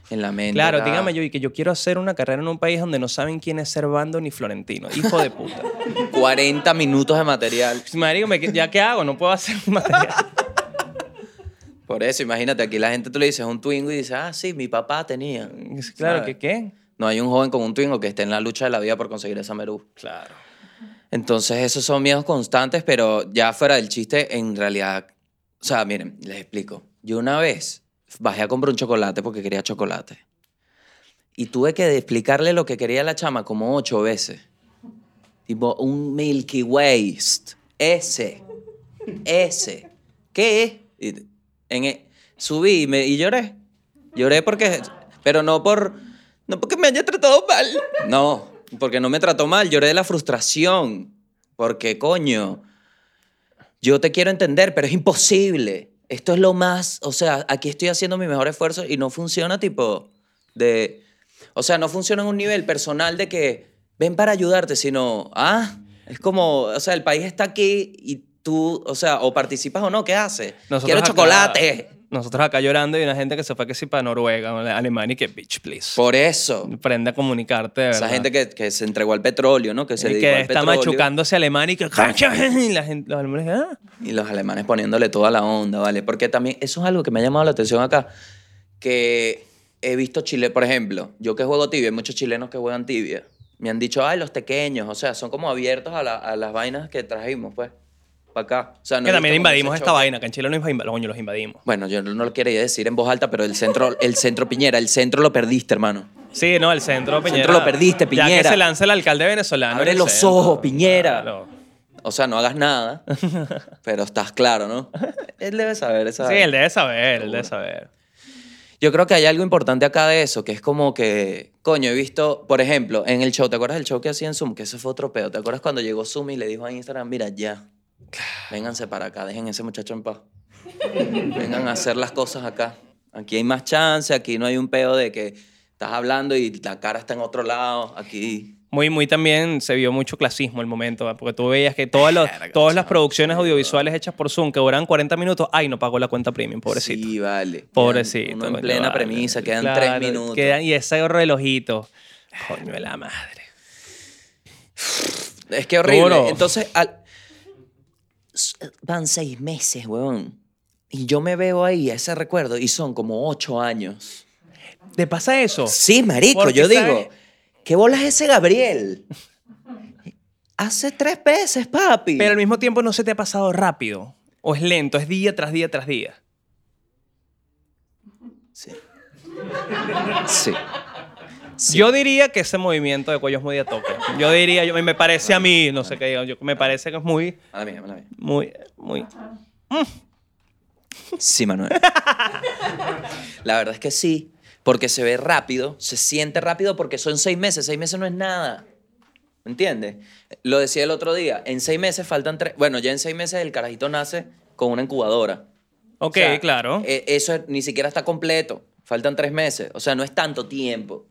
en la mente. Claro, dígame yo, y que yo quiero hacer una carrera en un país donde no saben quién es Servando ni Florentino. Hijo de puta. 40 minutos de material. Marico, me- ¿ya qué hago? No puedo hacer material. Por eso, imagínate, aquí la gente tú le dices un Twingo y dice, ah, sí, mi papá tenía. Claro, ¿Sabes? ¿qué qué? No hay un joven con un Twingo que esté en la lucha de la vida por conseguir esa merú. Claro. Entonces, esos son miedos constantes, pero ya fuera del chiste, en realidad. O sea, miren, les explico. Yo una vez bajé a comprar un chocolate porque quería chocolate. Y tuve que explicarle lo que quería la chama como ocho veces. Tipo, un Milky Waste. Ese. Ese. ¿Qué es? E- subí y, y lloré. Lloré porque. Pero no por. No porque me haya tratado mal. No, porque no me trató mal. Lloré de la frustración. Porque, coño. Yo te quiero entender, pero es imposible. Esto es lo más. O sea, aquí estoy haciendo mi mejor esfuerzo y no funciona, tipo. De. O sea, no funciona en un nivel personal de que ven para ayudarte, sino. Ah, es como. O sea, el país está aquí y tú. O sea, o participas o no, ¿qué haces? Nosotros Quiero acá- chocolate. Nosotros acá llorando y una gente que se fue que sí para Noruega, o Alemania y que bitch, please. Por eso. Aprende a comunicarte, de Esa verdad. gente que, que se entregó al petróleo, ¿no? Que se y que al está petróleo. machucándose Alemania y que... Y la gente, los alemanes, ah. Y los alemanes poniéndole toda la onda, ¿vale? Porque también eso es algo que me ha llamado la atención acá. Que he visto Chile, por ejemplo, yo que juego tibia, hay muchos chilenos que juegan tibia. Me han dicho, ay, los pequeños, o sea, son como abiertos a, la- a las vainas que trajimos, pues, para acá. O sea, no que también invadimos ese esta vaina. Que en Chile invadimos, coño, los invadimos. Bueno, yo no lo quería decir en voz alta, pero el centro, el centro Piñera, el centro lo perdiste, hermano. Sí, no, el centro, Piñera. centro lo perdiste, Ya Piñera. que se lanza el alcalde venezolano. Abre el los centro. ojos, Piñera. Claro. O sea, no hagas nada, pero estás claro, ¿no? Él debe saber esa Sí, él debe saber, él debe saber. Yo creo que hay algo importante acá de eso, que es como que, coño, he visto, por ejemplo, en el show, ¿te acuerdas del show que hacía en Zoom? Que eso fue otro pedo. ¿Te acuerdas cuando llegó Zoom y le dijo a Instagram, mira, ya, vénganse para acá, dejen ese muchacho en paz. Vengan a hacer las cosas acá. Aquí hay más chance, aquí no hay un pedo de que estás hablando y la cara está en otro lado. Aquí Muy, muy también se vio mucho clasismo el momento, ¿va? porque tú veías que todas, los- todas las producciones audiovisuales hechas por Zoom que duran 40 minutos, ay, no pagó la cuenta premium, pobrecito. Sí, vale. Pobrecito. Quedan Uno en plena vale. premisa, quedan Claro, tres minutos. quedan- y ese relojito. Coño de la madre. Es que horrible. Duro. Entonces, al- van seis meses, weón. Y yo me veo ahí, ese recuerdo, y son como ocho años. ¿Te pasa eso? Sí, marico, Porque, yo digo, ¿qué bolas es ese Gabriel? Hace tres veces, papi. Pero al mismo tiempo no se te ha pasado rápido. O es lento, es día tras día tras día. Sí. Sí. Sí. Yo diría que ese movimiento de cuello es muy de toque. Yo diría, yo, me parece a mí, no sé qué digan, yo, me parece que es muy, Mala mía, mala mía. muy, muy... Sí, Manuel. La verdad es que sí, porque se ve rápido, se siente rápido porque son seis meses. Seis meses no es nada. ¿Me entiendes? Lo decía el otro día. En seis meses faltan tres. Bueno, ya en seis meses el carajito nace con una incubadora. Ok, O sea, claro. e- Eso ni siquiera está completo. Faltan tres meses. O sea, no es tanto tiempo.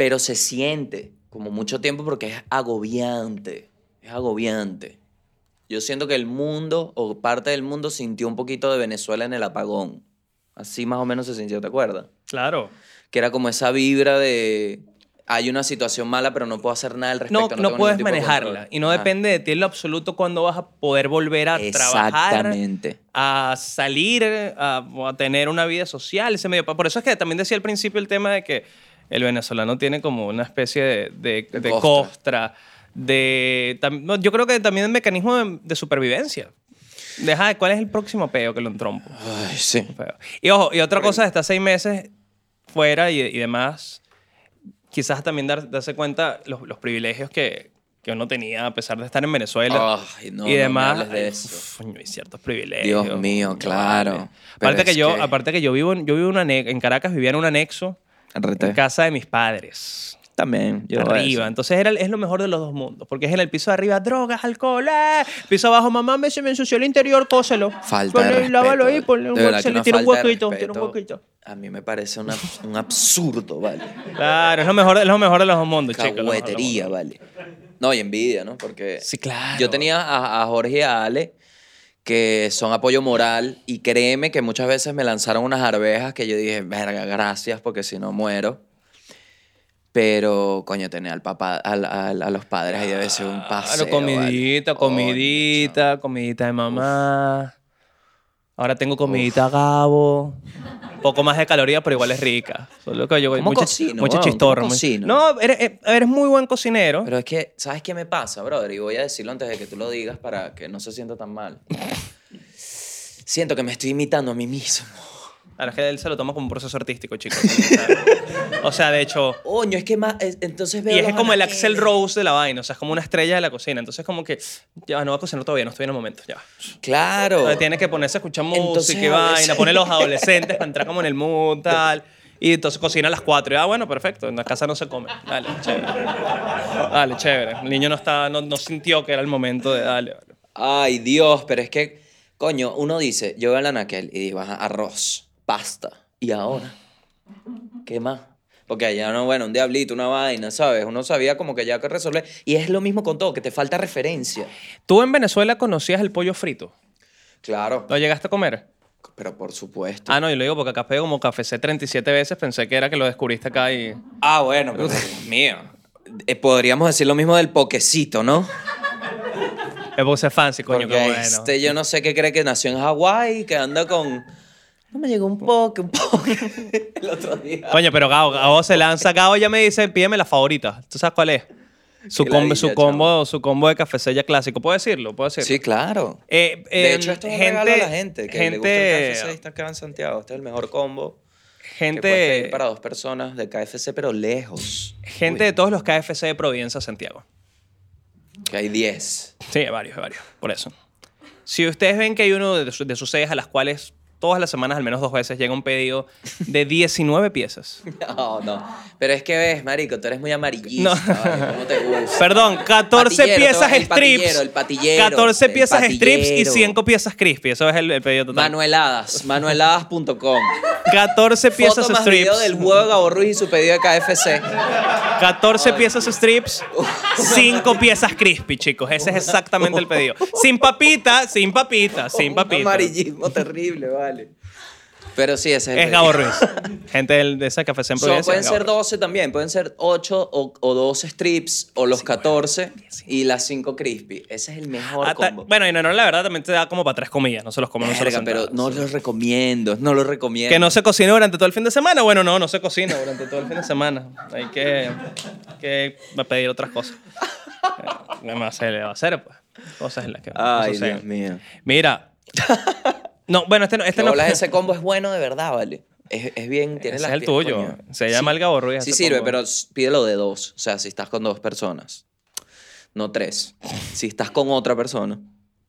Pero se siente como mucho tiempo porque es agobiante. Es agobiante. Yo siento que el mundo o parte del mundo sintió un poquito de Venezuela en el apagón. Así más o menos se sintió, ¿te acuerdas? Claro. Que era como esa vibra de hay una situación mala, pero no puedo hacer nada al No, respecto. no, puedes ningún tipo de manejarla. Y no Ajá. depende de ti en lo absoluto cuándo vas a poder volver a trabajar, Exactamente. a salir, a, a tener una vida social. Ese medio. Por eso es que también decía al principio el tema de que el venezolano tiene como una especie de, de- De de costra. costra. de, tam- no, yo creo que también el mecanismo de, supervivencia. Deja de cuál es el próximo peo que lo entrompo. Ay, sí. Y ojo, y otra cosa estar seis meses fuera y, y demás, quizás también dar- darse cuenta los, los privilegios que, que uno tenía a pesar de estar en Venezuela Ay, no, y no me demás. hables de eso. uf, ciertos privilegios. Dios mío, claro. Aparte que, es yo, que- aparte que yo vivo, en- yo vivo en Caracas, vivía en un anexo En casa de mis padres. También. yo arriba. Entonces era, es lo mejor de los dos mundos. Porque es en el piso de arriba, drogas, alcohol. eh. Piso abajo, mamá, me, se me ensució el interior, cóselo. Falta de Ponle, respeto. Lávalo ahí, ponle un De verdad hueco, que se le una tira un falta de huequito, tira un respeto. huequito. A mí me parece una- un absurdo, ¿vale? Claro, es lo mejor, es lo mejor de los dos mundos, chicos. de dos ¿vale? No, y envidia, ¿no? Porque Sí, claro. yo tenía a, a Jorge y a Ale que son apoyo moral y créeme que muchas veces me lanzaron unas arvejas que yo dije, verga, gracias, porque si no muero. Pero, coño, tener al papá, al- al- a los padres ahí debe ser un paseo. Claro, comidita, comidita, comidita de mamá. Ahora tengo comidita Gabo. Poco más de calorías, pero igual es rica. Solo que yo ¿Cómo mucha, cocino, mucha weón? chistorra. ¿Cómo muy- cocino? No, eres, eh, eres muy buen cocinero. Pero es que, ¿sabes qué me pasa, brother? Y voy a decirlo antes de que tú lo digas para que no se sienta tan mal. Siento que me estoy imitando a mí mismo. Es que él se lo toma como un proceso artístico, chicos. O sea, de hecho... Coño, es que más. es- Entonces veo. Y es los como el anaqueles. Axel Rose de la vaina, o sea, es como una estrella de la cocina. Entonces, como que, ya no voy a cocinar todavía, no estoy en el momento, ya. Claro. Entonces, tiene que ponerse a escuchar Entonces, música y vaina, adolescente. poner los adolescentes para entrar como en el mood, tal. Y entonces cocina a las 4. Y, ah, bueno, perfecto, en la casa no se come. Dale, chévere. Dale, chévere. El niño no, está, no, no sintió que era el momento de dale. Ay, Dios, pero es que, coño, uno dice, yo veo al anaquel y digo, ajá, arroz, pasta. ¿Y ahora? ¿Qué más? Porque allá no, bueno, un diablito, una vaina, ¿sabes? Uno sabía como que ya que resolver. Y es lo mismo con todo, que te falta referencia. ¿Tú en Venezuela conocías el pollo frito? Claro, ¿Lo llegaste a comer? pero por supuesto. Ah, no, yo lo digo porque acá pego como café C 37 veces, pensé que era que lo descubriste acá y... Ah, bueno, pero Dios mío. Eh, podríamos decir lo mismo del poquecito, ¿no? Me puse fancy, coño, Porque qué bueno. este yo no sé qué cree que nació en Hawái, que anda con... No me llegó un poke, un poke el otro día. Coño, pero Gabo, Gabo se lanza. Gabo ya me dice, pídeme la favorita. ¿Tú sabes cuál es? Su combo, su combo, su combo de café sella clásico. ¿Puedo decirlo? ¿Puedo decirlo? Sí, claro. Eh, De eh, hecho, esto es un regalo a la gente que le gusta el KFC y está acá en Santiago. Este es el mejor combo que gente, pedir para dos personas de KFC, pero lejos. gente de todos los KFC de Providencia, Santiago. Que hay 10. Sí, hay varios, hay varios. Por eso. Si ustedes ven que hay uno de sus sedes a las cuales todas las semanas, al menos dos veces, llega un pedido de 19 piezas. No, no. Pero es que ves, marico, tú eres muy amarillista. No. ¿vale? ¿Cómo te gusta? Perdón, 14 Patillero, piezas el strips. patillero, el patillero, 14 el piezas strips y patillero. 5 piezas crispy. Eso es el, el pedido total. Manueladas, manueladas.com. 14 piezas Foto más video strips. del juego de Gabo Ruiz y su pedido de KFC. 14 piezas strips, 5 piezas crispy, chicos. Ese es exactamente el pedido. Sin papita, sin papita, sin Un papita. amarillismo terrible, vale. Pero sí, ese es Es. Gabo Ruiz. Gente del- de esa café en So, pueden ser Ruiz. 12 también, pueden ser 8 o, o 12 strips o los 14 y las 5 crispy. Ese es el mejor Hasta- combo. bueno, y no, no, la verdad también te da como para tres comidas, no se los Verga, pero no los recomiendo, no los recomiendo. Que no se cocine durante todo el fin de semana. Bueno, no, no se cocina durante todo el fin de semana. Hay que, que pedir otras cosas. Eh, ¿Qué más se le va a hacer? Pues? Cosas en las que Ay. Dios mío. Mira. No, bueno, este no. Este no ese combo es bueno de verdad, ¿vale? Es, es bien, tiene Ese las es el tuyo. Se llama el Gabo Ruiz. Sí ese sirve, combo. pero pídelo de dos. O sea, si estás con dos personas, no tres. Si estás con otra persona,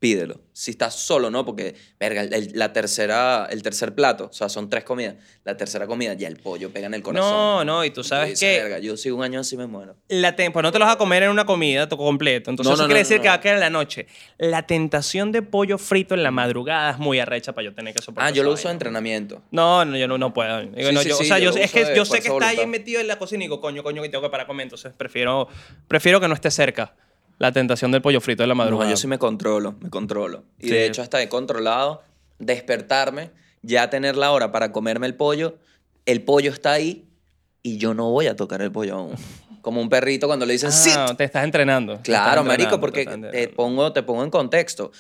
pídelo. Si estás solo, no, porque, verga, el, la tercera, el tercer plato, o sea, son tres comidas. La tercera comida, ya el pollo pega en el corazón. No, no, y tú sabes dices, que "Verga, yo sigo un año así me muero. la pues no te los vas a comer en una comida completo. Entonces No, eso no, quiere no, decir que va a quedar en la noche. La tentación de pollo frito en la madrugada es muy arrecha para yo tener que soportar. Ah, yo lo uso en entrenamiento. No, no, yo no, no puedo. Digo, Sí, yo- sí, o sea, yo lo es que yo sé que está ahí metido en la cocina y digo, coño, coño, que tengo que parar comer. Entonces prefiero, prefiero que no esté cerca la tentación del pollo frito de la madrugada. No, yo sí me controlo, me controlo. Y Sí. de hecho hasta he controlado despertarme, ya tener la hora para comerme el pollo, el pollo está ahí y yo no voy a tocar el pollo aún. Como un perrito cuando le dicen, Ah, "Sit". te estás entrenando. Claro, estás marico, porque te pongo, te pongo en contexto.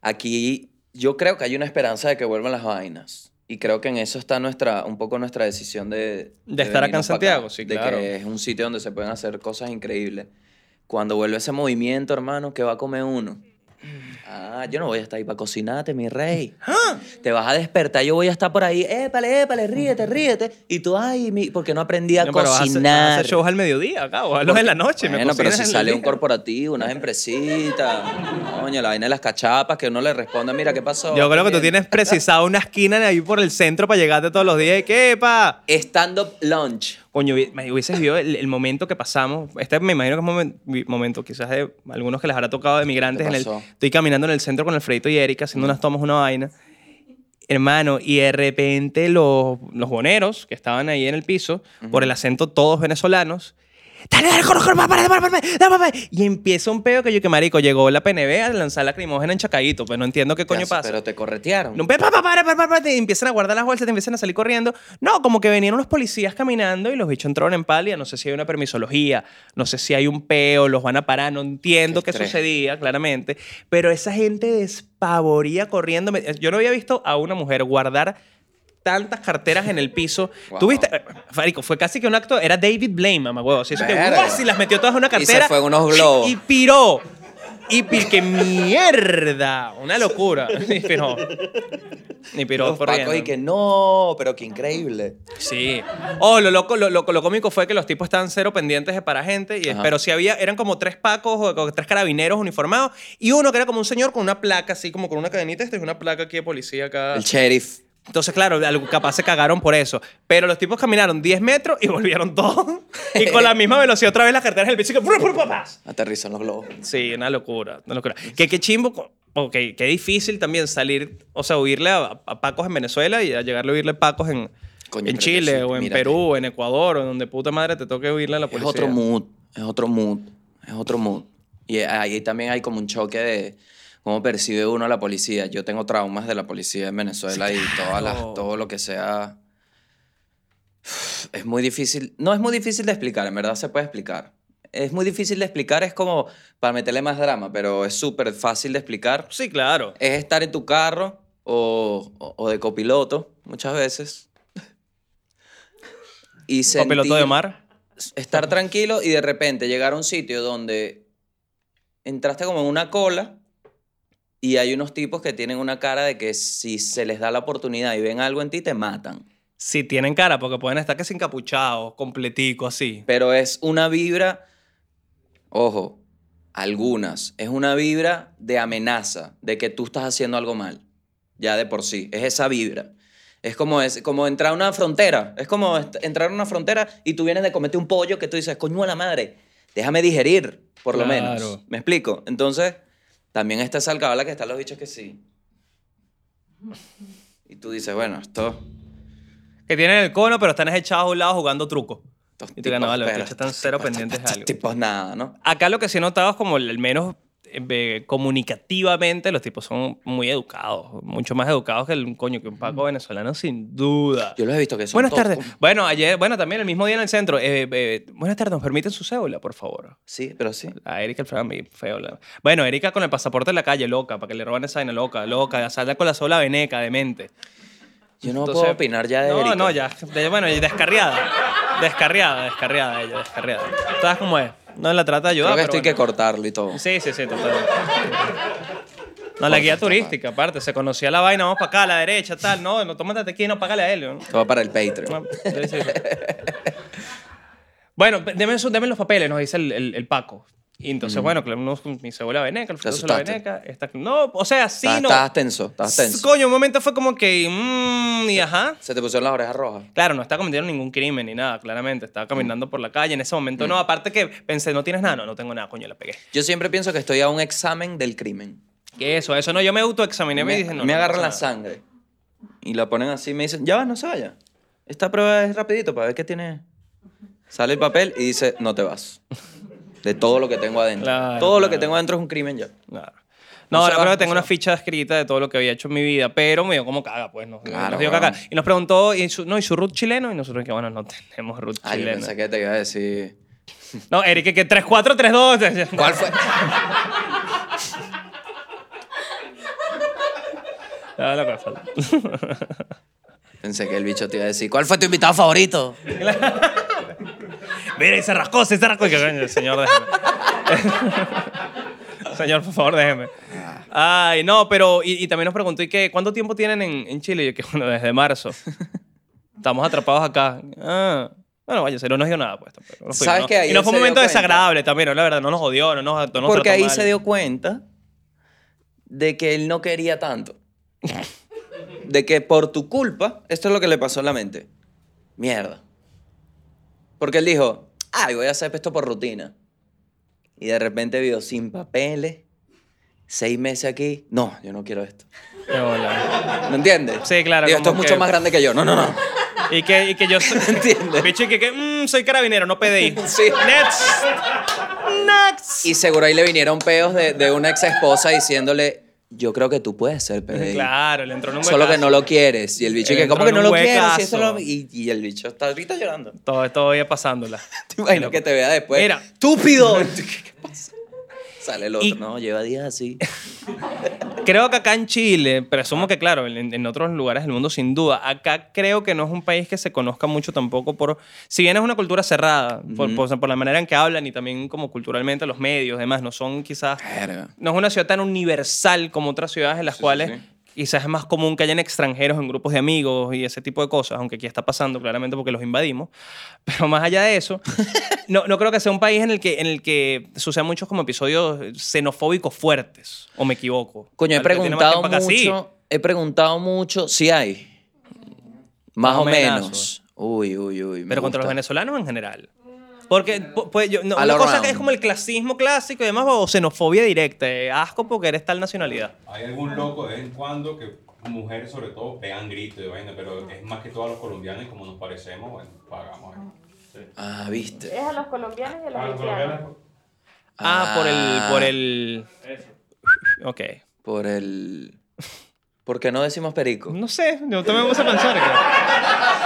Aquí yo creo que hay una esperanza de que vuelvan las vainas. Y creo que en eso está nuestra, un poco nuestra decisión de... De estar acá en Santiago, sí, de claro. que es un sitio donde se pueden hacer cosas increíbles. Cuando vuelve ese movimiento, hermano, ¿qué va a comer uno? Ah, yo no voy a estar ahí para cocinarte, mi rey. ¡Ah! Te vas a despertar, yo voy a estar por ahí, épale, épale, ríete, ríete. Y tú, ay, mi, porque no aprendí a No, pero vas a hacer- a cocinar. shows al mediodía, acá, o hazlos en la noche. me Bueno, pero cocinas si sale un corporativo, unas empresitas, coño, la vaina de las cachapas, que uno le responde, mira, ¿qué pasó? Yo creo que tú tienes precisado una esquina ahí por el centro para llegarte todos los días y ¿qué, pa? Stand-up lunch. Coño, me hubieses visto el, el momento que pasamos. Este me imagino que es un momen- momento, quizás de algunos que les habrá tocado de migrantes. ¿Qué En el, estoy caminando en el centro con Alfredito y Erika haciendo unas tomas, una vaina. Hermano, y de repente los, los boneros que estaban ahí en el piso, por el acento todos venezolanos, Dale, dale, corre, para, para. Y empieza un pedo que yo, que marico, llegó la PNB a lanzar lacrimógena en Chacadito, pues no entiendo qué coño pasa. Pero te corretearon. No, pa, pa, pa, para, para, para, para, te empiezan a guardar las bolsas, te empiezan a salir corriendo. No, como que venían unos policías caminando y los bichos entraron en palia. No sé si hay una permisología, no sé si hay un peo, los van a parar, no entiendo Qué sucedía, claramente. Pero esa gente despavoría corriendo. Yo no había visto a una mujer guardar tantas carteras en el piso. Wow. ¿Tú viste? Eh, Farico, fue casi que un acto, era David Blame, mamá huevo. Y las metió todas en una Y se cartera. fue unos globos. Y piró. Y pi- que mierda. Una locura. Ni piró. Ni piró corriendo. pacos y que no, pero qué increíble. Sí. Oh, lo loco, lo, loco- lo cómico fue que los tipos estaban cero pendientes de para gente. Y, Ajá. pero sí había, eran como tres pacos o tres carabineros uniformados. Y uno que era como un señor con una placa, así como con una cadenita. Esta es una placa aquí de policía acá. El sheriff. Entonces, claro, capaz se cagaron por eso. Pero los tipos caminaron 10 metros y volvieron todos. y con la misma velocidad otra vez las carteras en el piso. y que ¡prum, prum, pum, pas! Aterrizan los globos. Sí, una locura, una locura. Que qué chimbo, ok, qué difícil también salir, o sea, huirle a, a Pacos en Venezuela y a llegarle a huirle a Pacos en, Coño, en Chile sí, o en mira Perú, en Ecuador, o en donde puta madre te toque huirle a la Es policía. otro mood, es otro mood, es otro mood. Y ahí también hay como un choque de cómo percibe uno a la policía. Yo tengo traumas de la policía en Venezuela y todas las, todo lo que sea... Es muy difícil, no es muy difícil de explicar, en verdad se puede explicar. Es muy difícil de explicar, es como para meterle más drama, pero es súper fácil de explicar. Sí, claro. Es estar en tu carro o, o- o de copiloto, muchas veces. Y Copiloto de mar. estar tranquilo y de repente llegar a un sitio donde entraste como en una cola y hay unos tipos que tienen una cara de que si se les da la oportunidad y ven algo en ti, te matan. Sí, tienen cara, porque pueden estar que sin encapuchados, completico, así. Pero es una vibra, ojo, algunas, es una vibra de amenaza, de que tú estás haciendo algo mal. ya de por sí. Es esa vibra. Es como, es como entrar a una frontera. Es como entrar a una frontera y tú vienes de comerte un pollo que tú dices, coño a la madre, déjame digerir, por lo menos. ¿Me explico? Entonces, también está esa alcabala que están los bichos que sí. Y tú dices, bueno, esto... Que tienen el cono, pero están echados a un lado jugando truco. estos Y tú no, vale, los bichos están cero pendientes de estos algo. tipos nada, ¿no? Acá lo que sí he notado es como el menos eh, comunicativamente los tipos son muy educados, mucho más educados que el coño que un paco venezolano sin duda. Yo los he visto que son Buenas todos tardes. Bueno, ayer, bueno, también el mismo día en el centro. eh, eh, buenas tardes, ¿nos permiten su cédula, por favor? Sí, pero sí. A Erika el feo, mi feo. la- Bueno, Erika con el pasaporte en la calle, loca, para que le roban esa vaina, loca, loca. Salda con la sola veneca, demente. Yo no Entonces- puedo opinar ya de No, Erika. no, ya. de- bueno, descarriada. Descarriada, descarriada ella, descarriada. ¿Sabes cómo es? No la trata de ayudar. Creo que esto hay que cortarlo y todo. Sí, sí, sí, totalmente. No, la guía turística, aparte, se conocía la vaina, vamos para acá, a la derecha, tal, no, no, tómate aquí, no, págale a él. ¿no? Va para el Patreon. No, sí. Bueno, deme, deme los papeles, nos dice el, el- el Paco. Y entonces, bueno, claro, uno, mi cebolla veneca, el ¿Te fruto de la veneca. Está, no, o sea, sí, Estás- no. Estabas tenso, estabas tenso. Coño, un momento fue como que, mmm, y ajá. Se te pusieron las orejas rojas. Claro, no estaba cometiendo ningún crimen ni nada, claramente. Estaba caminando por la calle. En ese momento Mm. no. Aparte que pensé, ¿no tienes nada? No, no tengo nada, coño, la pegué. Yo siempre pienso que estoy a un examen del crimen. ¿Qué eso? Eso no, yo me autoexaminé. Me, Me, dije, no. me no agarran pasa la sangre y la ponen así y me dicen, ya va, no se vaya. Esta prueba es rapidito para ver qué tiene. Sale el papel y dice, no te vas. De todo lo que tengo adentro. Claro, todo lo que tengo adentro es un crimen ya. Claro. No No, no va, creo que no tengo una ficha escrita de todo lo que había hecho en mi vida, pero me dio como caga, pues. Nos, Claro, nos dio weón. caga. Y nos preguntó, ¿y su, no, ¿y su root chileno? Y nosotros que bueno, no tenemos root chileno. pensé que te iba a decir. No, Eric, que 3-4, 3-2. ¿Cuál fue? Ah, que falta. Pensé que el bicho te iba a decir, ¿cuál fue tu invitado favorito? Mira, y se rascó, se rascó. Y que, señor, déjeme. señor, por favor, déjeme. Ay, no, pero. Y, y también nos preguntó, ¿y qué? ¿Cuánto tiempo tienen en, en Chile? Y yo, que bueno, desde marzo. Estamos atrapados acá. Ah. Bueno, vaya, no nos dio nada, pues. fuimos, ¿Sabes ¿no? Ahí Y no fue un momento desagradable también, la verdad, no nos odió, no nos, no nos Porque ahí mal. se dio cuenta de que él no quería tanto. De que por tu culpa, esto es lo que le pasó en la mente. Mierda. Porque él dijo, ay, voy a hacer esto por rutina. Y de repente vio sin papeles, seis meses aquí. No, yo no quiero esto. Qué bola. ¿Me entiendes? Sí, claro, Digo, esto es mucho más grande que yo. No, no, no. Y que, y que yo soy. ¿Entiendes? Bicho, y que, que mm, soy carabinero, no PDI. Sí. Next. Next. Y seguro ahí le vinieron peos de, de una ex esposa diciéndole, yo creo que tú puedes ser PDI. Claro, le entró en un Solo que no lo quieres. Y el bicho, Le que ¿cómo que no lo quieres? Lo- Y, y el bicho está ahorita llorando. Todo, todavía pasándola. Te imagino que te vea después. Mira. ¡Estúpido! ¿Qué pasa? Sale el otro. Y- No, lleva días así. Creo que acá en Chile, presumo que claro, en, en otros lugares del mundo sin duda, acá creo que no es un país que se conozca mucho tampoco por, si bien es una cultura cerrada, por, por- por la manera en que hablan y también como culturalmente los medios, demás, no son quizás, Verga. no es una ciudad tan universal como otras ciudades en las Sí, sí, cuales sí. Quizás es más común que hayan extranjeros en grupos de amigos y ese tipo de cosas, aunque aquí está pasando claramente porque los invadimos. Pero más allá de eso, no, no creo que sea un país en el que, en el que sucedan muchos como episodios xenofóbicos fuertes, o me equivoco. Coño, he preguntado sí. mucho. He preguntado mucho. Sí hay. Más, Más o menos. menos. Uy, uy, uy. me Pero contra los venezolanos en general. Porque pu- pues, yo- no, una cosa que es como el clasismo clásico y demás, o xenofobia directa, eh, asco porque eres tal nacionalidad. Hay algún loco de vez en cuando que mujeres sobre todo pegan gritos de vaina, pero es más que todos los colombianos y como nos parecemos, bueno, pagamos. ¿eh? Ah, viste. Es a los colombianos y a los Ah, colombianos, Ah, por el... Por el... Ok. Por el. ¿Por qué no decimos perico? No sé, yo también me puse a pensar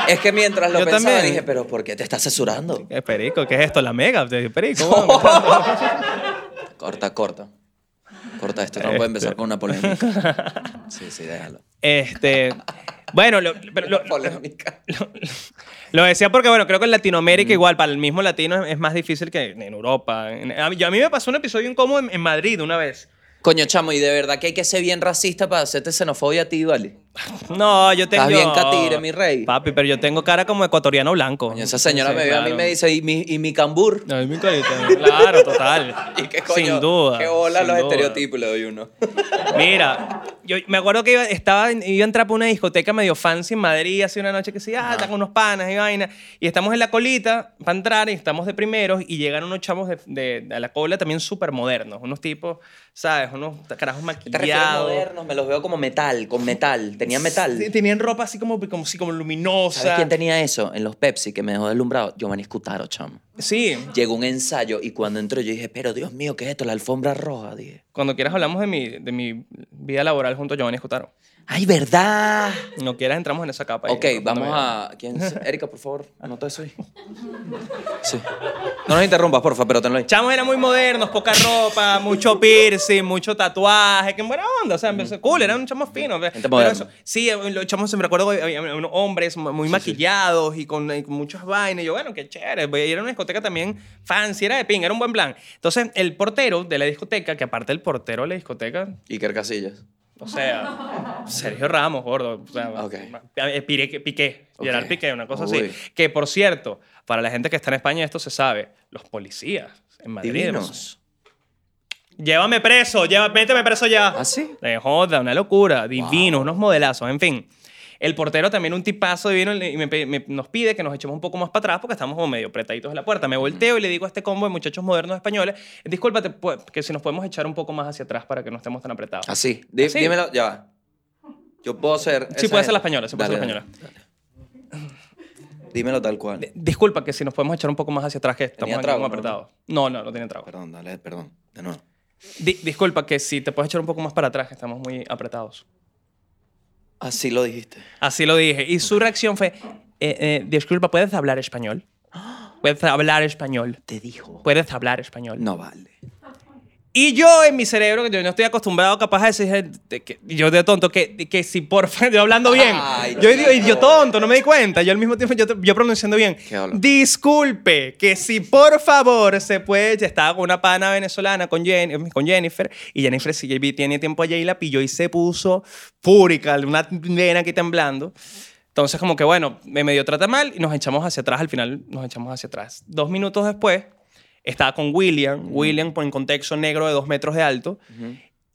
que... Es que mientras lo Yo pensaba también. dije, pero ¿por qué te estás censurando? ¿Qué es perico? ¿Qué es esto? ¿La mega? ¿De perico? Corta, corta. Corta esto, no puede empezar con una polémica. Sí, sí, déjalo. Este... Bueno, lo, pero lo- Polémica. Lo decía porque, bueno, creo que en Latinoamérica igual, para el mismo latino es, es más difícil que en Europa. En- a, mí, yo- a mí me pasó un episodio incómodo en, en Madrid una vez. Coño, chamo, y de verdad que hay que ser bien racista para hacerte xenofobia a ti, ¿vale? No, yo tengo. Estás bien catire, mi rey. Papi, pero yo tengo cara como ecuatoriano blanco. Coño, esa señora Sí, me ve a mí y me dice, ¿y mi, y mi cambur? Ay, mi carita. Claro, total. ¿Y qué coño? Sin duda. Qué bola los duda. estereotipos le doy uno. Mira, yo me acuerdo que iba, estaba, iba a entrar por una discoteca medio fancy en Madrid hace una noche que sí, ah, está con unos panas y vaina. Y estamos en la colita para entrar y estamos de primeros y llegan unos chavos de, de- a la cola también súper modernos. Unos tipos, ¿sabes? Unos carajos ¿Te maquillados. modernos? Me los veo como metal, con metal. ¿Tenían metal? Sí, Tenían ropa así como, como, así como luminosa. ¿Sabes quién tenía eso? En los Pepsi, que me dejó deslumbrado. Giovanni Scutaro, chamo. Sí. Llegó un ensayo y cuando entró yo dije, pero Dios mío, ¿qué es esto? La alfombra roja, dije. Cuando quieras hablamos de mi, de mi vida laboral junto a Giovanni Escutaro. ¡Ay, verdad! No quieras entramos en esa capa. ahí, Ok, cuando vamos a... ¿Quién es? Erika, por favor, anota eso ahí. Sí. No nos interrumpas, porfa, pero tenlo ahí. Chamos eran muy modernos, poca ropa, mucho piercing, mucho tatuaje, que en buena onda, o sea, cool, eran chamos finos. Pero moderna. eso, sí, eh, los chamos, me recuerdo, unos hombres muy maquillados y con, y con muchas vainas. Y yo, bueno, qué chévere. Voy a ir a una discoteca también fancy, era de ping, era un buen plan. Entonces, el portero de la discoteca, que aparte el portero de la discoteca, Iker Casillas. O sea, Sergio Ramos, gordo. O sea, Piqué, Piqué. Gerard Piqué, una cosa Uy. así. Que, por cierto, para la gente que está en España esto se sabe. Los policías en Madrid. Divinos. Llévame preso, lleva, méteme preso ya. ¿Ah, sí? De joda, una locura. Divinos, unos modelazos, en fin. El portero también un tipazo divino y me me- nos pide que nos echemos un poco más para atrás porque estamos como medio apretaditos en la puerta. Me volteo y le digo a este combo de muchachos modernos españoles, discúlpate, pu- que si nos podemos echar un poco más hacia atrás para que no estemos tan apretados. Así. Así. Dímelo, ya va. Yo puedo ser... Sí, puede ser la española, sí puede ser la española. dale. Dímelo tal cual. Disculpa que si nos podemos echar un poco más hacia atrás que estamos ¿Tenía aquí como no? apretados. No, no, no tiene trago. Perdón, dale, perdón. De nuevo. Di- disculpa que si te puedes echar un poco más para atrás que estamos muy apretados. Así lo dijiste. Así lo dije. Y su reacción fue, eh, eh, disculpa, ¿puedes hablar español? ¿Puedes hablar español? Te dijo. ¿Puedes hablar español? No vale. Y yo en mi cerebro, que yo no estoy acostumbrado capaz a decir, que, yo de tonto, que, que si por yo hablando bien, Ay, yo digo, Dios. yo tonto, no me di cuenta, yo al mismo tiempo, yo, yo pronunciando bien, disculpe, que si por favor se puede, ya estaba con una pana venezolana, con, Jen- con Jennifer, y Jennifer si tiene tiempo allá y la pilló y se puso fúrica, una vena aquí temblando. Entonces, como que bueno, me medio trata mal y nos echamos hacia atrás. Al final, nos echamos hacia atrás. Dos minutos después, estaba con William. William, por en contexto negro de dos metros de alto.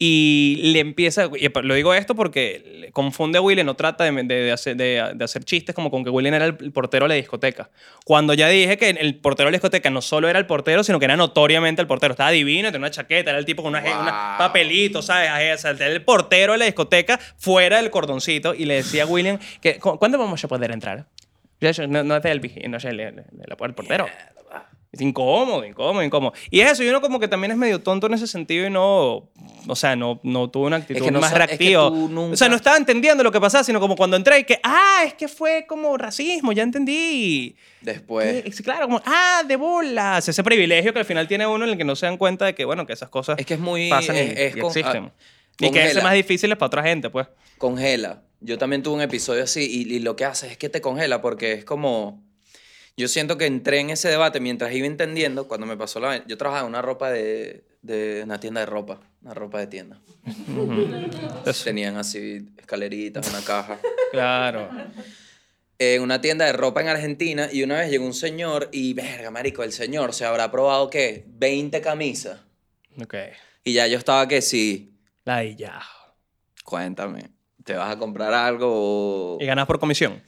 Y le empieza. y lo digo esto porque confunde a William, no trata de, de- de hacer, de- hacer chistes como con que William era el portero de la discoteca. Cuando ya dije que el portero de la discoteca no solo era el portero, sino que era notoriamente el portero. Estaba divino, tenía una chaqueta, era el tipo con una, Wow. una papelito, ¿sabes? Era el portero de la discoteca fuera del cordoncito. Y le decía a William que, "¿Cu- ¿cuándo vamos a poder entrar? No, no es el no sé, el, el- el- el portero. Es incómodo, incómodo, incómodo. Y es eso, y uno como que también es medio tonto en ese sentido y no, o sea, no, no tuvo una actitud que no más sa- es que reactiva. nunca- O sea, no estaba entendiendo lo que pasaba, sino como cuando entré y que, ah, es que fue como racismo, ya entendí. Después. Claro, como, ah, de bolas. Ese privilegio que al final tiene uno en el que no se dan cuenta de que, bueno, que esas cosas Es que es muy- pasan y, es- es y con- existen. ah, y que es más difícil para otra gente, pues. Congela. Yo también tuve un episodio así y, y lo que hace es que te congela porque es como... Yo siento que entré en ese debate mientras iba entendiendo, cuando me pasó la... Yo trabajaba en una ropa de, de una tienda de ropa, una ropa de tienda. Tenían así escaleritas, una caja. claro. en una tienda de ropa en Argentina y una vez llegó un señor y, verga, marico, el señor se habrá probado, ¿qué? 20 camisas. Ok. Y ya yo estaba que sí, La ya. cuéntame, ¿te vas a comprar algo? o- Y ganas por comisión.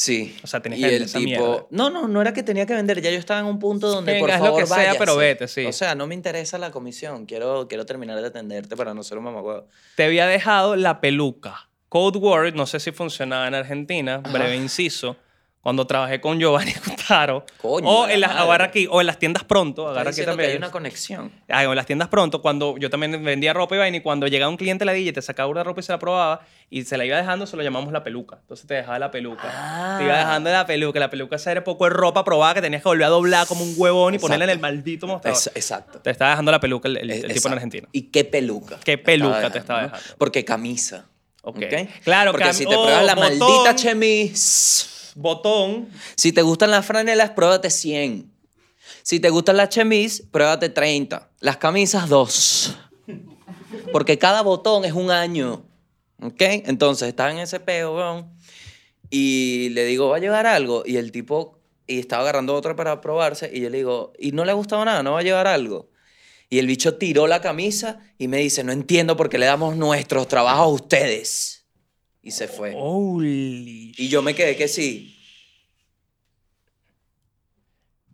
Sí. O sea, tenías y que el vender esa tipo, mierda. no, no, no era que tenía que vender, ya yo estaba en un punto donde, Que por hagas lo favor, que sea, váyase. pero vete, sí. O sea, no me interesa la comisión, quiero, quiero terminar de atenderte para no ser un mamagüevo. te había dejado la peluca. Code Word, no sé si funcionaba en Argentina, breve inciso. Cuando trabajé con Giovanni Cutaro. Coño, o en las, agarra aquí, o en las tiendas pronto. Agarra aquí diciendo que también. hay una conexión. Ah, en las tiendas pronto, cuando yo también vendía ropa y vaina, y cuando llegaba un cliente a la DJ, te sacaba una ropa y se la probaba, y se la iba dejando, se lo llamamos la peluca. Entonces te dejaba la peluca. Ah. Te iba dejando la peluca. La peluca esa era poco de ropa probada que tenías que volver a doblar como un huevón y ponerla en el maldito mostrador. Exacto. Te estaba dejando la peluca el, el- el Es- tipo en. Argentina. ¿Y qué peluca? ¿Qué peluca te estaba ¿no? dejando? Porque camisa. Ok. ¿ok? Claro, Porque si te oh, pruebas la botón. maldita chemise, Botón. si te gustan las franelas, pruébate 100. Si te gustan las chemise, pruébate 30. Las camisas, 2. Porque cada botón es un año. ¿Ok? Entonces estaba en ese peo, weón. Y le digo, ¿va a llevar algo? Y el tipo, y estaba agarrando otra para probarse. Y yo le digo, ¿y no le ha gustado nada? ¿No va a llevar algo? Y el bicho tiró la camisa y me dice, no entiendo por qué le damos nuestros trabajos a ustedes. Y se fue. Holy Y yo me quedé que sí.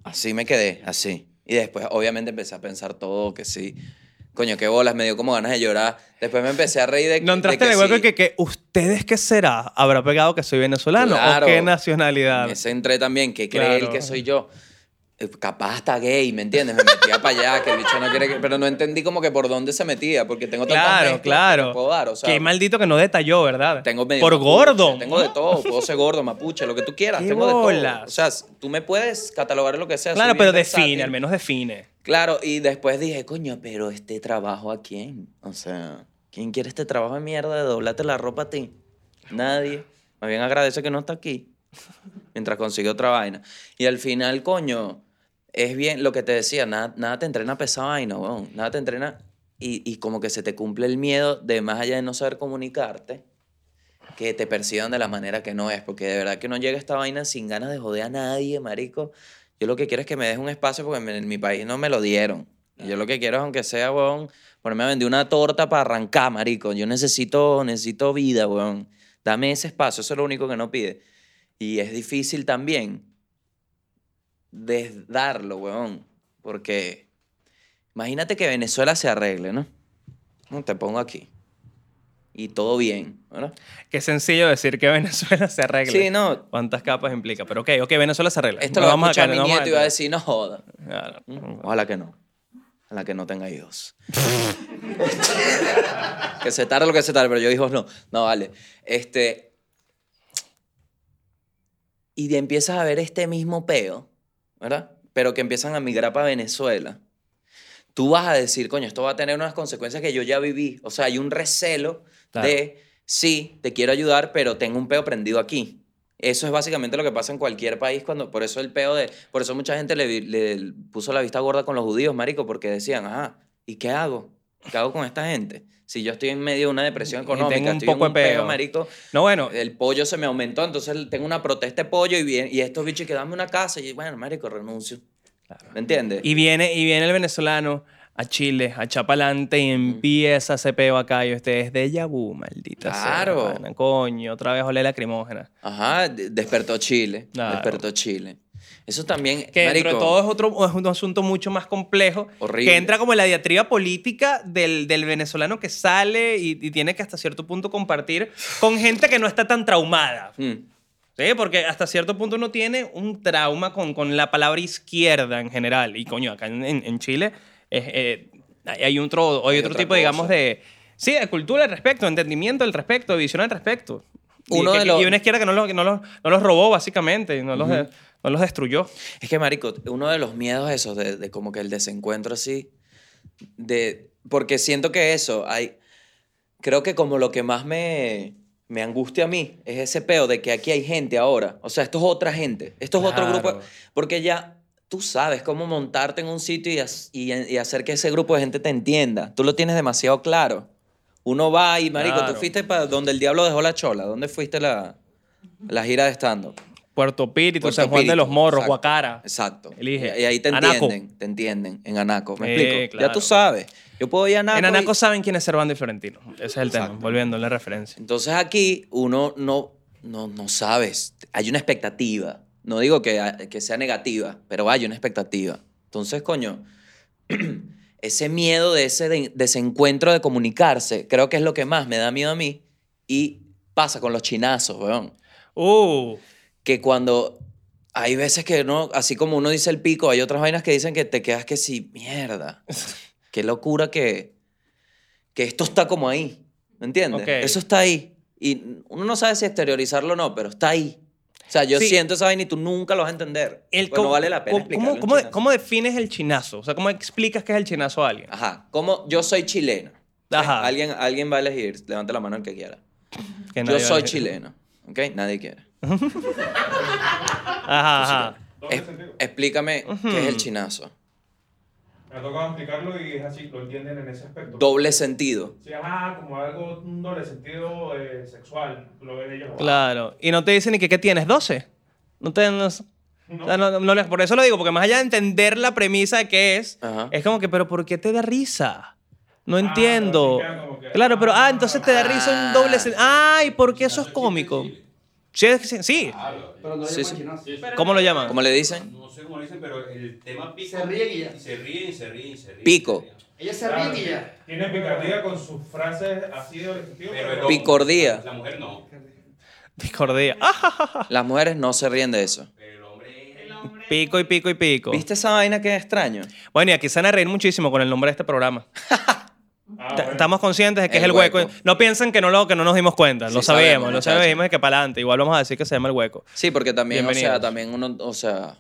Así me quedé, así. Y después, obviamente, empecé a pensar todo que sí. Coño, qué bolas, me dio como ganas de llorar. Después me empecé a reír de No entraste de en el hueco sí. que, que ustedes qué será? ¿Habrá pegado que soy venezolano Claro. o qué nacionalidad? Me entré también, que cree él Claro. que soy yo. Eh, Capaz hasta gay, ¿me entiendes? Me metía para allá, que el bicho no quiere que... Pero no entendí como que por dónde se metía, porque tengo Claro, que claro. te puedo dar, o sea, Qué maldito que no detalló, ¿verdad? Tengo medio Por mapuche, gordo. Tengo de todo. Puedo ser gordo, mapuche, lo que tú quieras. ¡Qué tengo de todo. O sea, tú me puedes catalogar lo que sea. Claro, pero versátil. define, al menos define. Claro, y después dije, coño, pero este trabajo a quién? O sea, ¿quién quiere este trabajo de mierda de doblarte la ropa a ti? Nadie. Más bien agradece que no está aquí. Mientras consigue otra vaina. Y al final, coño, es bien lo que te decía, nada, nada te entrena pesada vaina, weón. Nada te entrena. Y, y como que se te cumple el miedo de más allá de no saber comunicarte, que te perciban de la manera que no es. Porque de verdad que no llega esta vaina sin ganas de joder a nadie, marico. Yo lo que quiero es que me deje un espacio porque en mi país no me lo dieron. Y yo lo que quiero es, aunque sea, weón, ponerme a vender una torta para arrancar, marico. Yo necesito, necesito vida, weón. Dame ese espacio, eso es lo único que no pide. Y es difícil también desdarlo, weón. Porque imagínate que Venezuela se arregle, ¿no? No, Te pongo aquí. Y todo bien, ¿verdad? Qué sencillo decir que Venezuela se arregle. Sí, no. ¿Cuántas capas implica? Pero ok, ok, Venezuela se arregla. Esto No lo va a vamos escuchar caer- mi no vamos nieto y va a decir, no joda. Claro. Mm, Ojalá que no. Ojalá que no tenga hijos. que se tarde lo que se tarde, pero yo hijos no. No, vale. Este. Y empiezas a ver este mismo peo, ¿verdad? Pero que empiezan a migrar para Venezuela. Tú vas a decir, coño, esto va a tener unas consecuencias que yo ya viví. O sea, hay un recelo Claro. de, sí, te quiero ayudar, pero tengo un peo prendido aquí. Eso es básicamente lo que pasa en cualquier país cuando, por eso el peo de, por eso mucha gente le, le puso la vista gorda con los judíos, marico, porque decían, ajá, ¿y qué hago? ¿Qué hago con esta gente? Si yo estoy en medio de una depresión tengo económica, un estoy poco en un de peo, peo. marico, No, bueno, el pollo se me aumentó, entonces tengo una protesta de pollo y, bien, y estos bichos que dame una casa y bueno, marico, renuncio. ¿Me entiendes? y viene, y viene el venezolano a Chile, a Chapalante y empieza ese peo acá y ustedes de Yabú, maldita sea, Claro. Coño, otra vez olé lacrimógena. Ajá, de- despertó Chile. Claro. Despertó Chile. Eso también, Que dentro marico, de todo es, otro, es un asunto mucho más complejo. Horrible. Que entra como en la diatriba política del, del venezolano que sale y, y tiene que hasta cierto punto compartir con gente que no está tan traumada. mm, Sí, porque hasta cierto punto uno tiene un trauma con, con la palabra izquierda en general. Y coño, acá en, en- Chile es, eh, hay hay otro, hay Hay otro tipo, digamos, cosa. de... Sí, de cultura al respecto, entendimiento al respecto, visión al respecto. Y, Uno que- de los- y una izquierda que no los, que no los, no los robó, básicamente, no los, de- no los destruyó. Es que, marico, uno de los miedos esos de, de como que el desencuentro así, de, porque siento que eso, hay, creo que como lo que más me, me angustia a mí es ese peo de que aquí hay gente ahora, o sea, esto es otra gente, esto es otro grupo, porque ya tú sabes cómo montarte en un sitio y, y, y hacer que ese grupo de gente te entienda, tú lo tienes demasiado claro. Uno va y, marico, Claro. tú fuiste para donde el diablo dejó la chola, ¿dónde fuiste la, la gira de stand-up? Puerto Puerto San Juan de Espíritu, los Morros, exacto, Guacara. Exacto. Elige. Y, ahí te Anaco. entienden, te entienden, en Anaco. ¿Me Eh, explico? Ya tú claro. sabes. Yo puedo ir a Anaco. En Anaco y- saben quién es Servando y Florentino. Ese es el tema, Exacto. volviendo a la referencia. Entonces aquí uno no, no, no sabes. Hay una expectativa. No digo que, que sea negativa, pero hay una expectativa. Entonces, coño, ese miedo de ese de- desencuentro de comunicarse, creo que es lo que más me da miedo a mí. Y pasa con los chinazos, weón. Uh, que cuando hay veces que no, así como uno dice el pico, hay otras vainas que dicen que te quedas que sí, mierda. Qué locura que, que esto está como ahí. ¿Me entiendes? Ok. Eso está ahí. Y uno no sabe si exteriorizarlo o no, pero está ahí. O sea, yo Sí. siento esa vaina y tú nunca lo vas a entender. el Pues no vale la pena cómo- ¿cómo, un cómo, defines el chinazo? O sea, ¿cómo explicas qué es el chinazo a alguien? Ajá. Como yo soy chileno. Ajá. Alguien, alguien va a elegir. Levante la mano el que quiera. Que Yo soy chileno. ¿Ok? Nadie quiere. Ajá, ajá. Es- explícame qué es el chinazo. Me ha tocado explicarlo y es así, lo entienden en ese aspecto. Doble sentido. Sí, ajá, como algo, un doble sentido eh, sexual. Lo ven ellos. Claro. Y no te dicen ni que qué tienes, 12. No te. No, o sea, no- por eso lo digo, porque más allá de entender la premisa de qué es, Ajá. es como que, pero ¿por qué te da risa? No Ah, entiendo. pero que, claro, pero, ah, ah, entonces te da risa un doble sentido. Ay, ¿por qué eso es cómico? Sí, sí. sí. Pero no le Sí, llaman sí. chinazo. ¿Cómo lo llaman? ¿Cómo le dicen? No sé cómo lo dicen, pero el tema pico. Se ríen y ya. Se ríen, se ríen, se ríen. Pico. Ella se ríe y ya. Tiene picardía con sus frases así de doble sentido. Pero Picordía. La mujer no. Discordía. Ah, Las mujeres no se ríen de eso. Pero el hombre. pico y pico y pico. ¿Viste esa vaina que es extraño? Bueno, y aquí se van a reír muchísimo con el nombre de este programa. Ah, bueno. Estamos conscientes de que El es el hueco. hueco. No piensan que no, lo, que no nos dimos cuenta. Sí lo sabemos, lo muchachos. sabemos de que para adelante. Igual vamos a decir que se llama el hueco. Sí, porque también, o sea, también uno, o sea,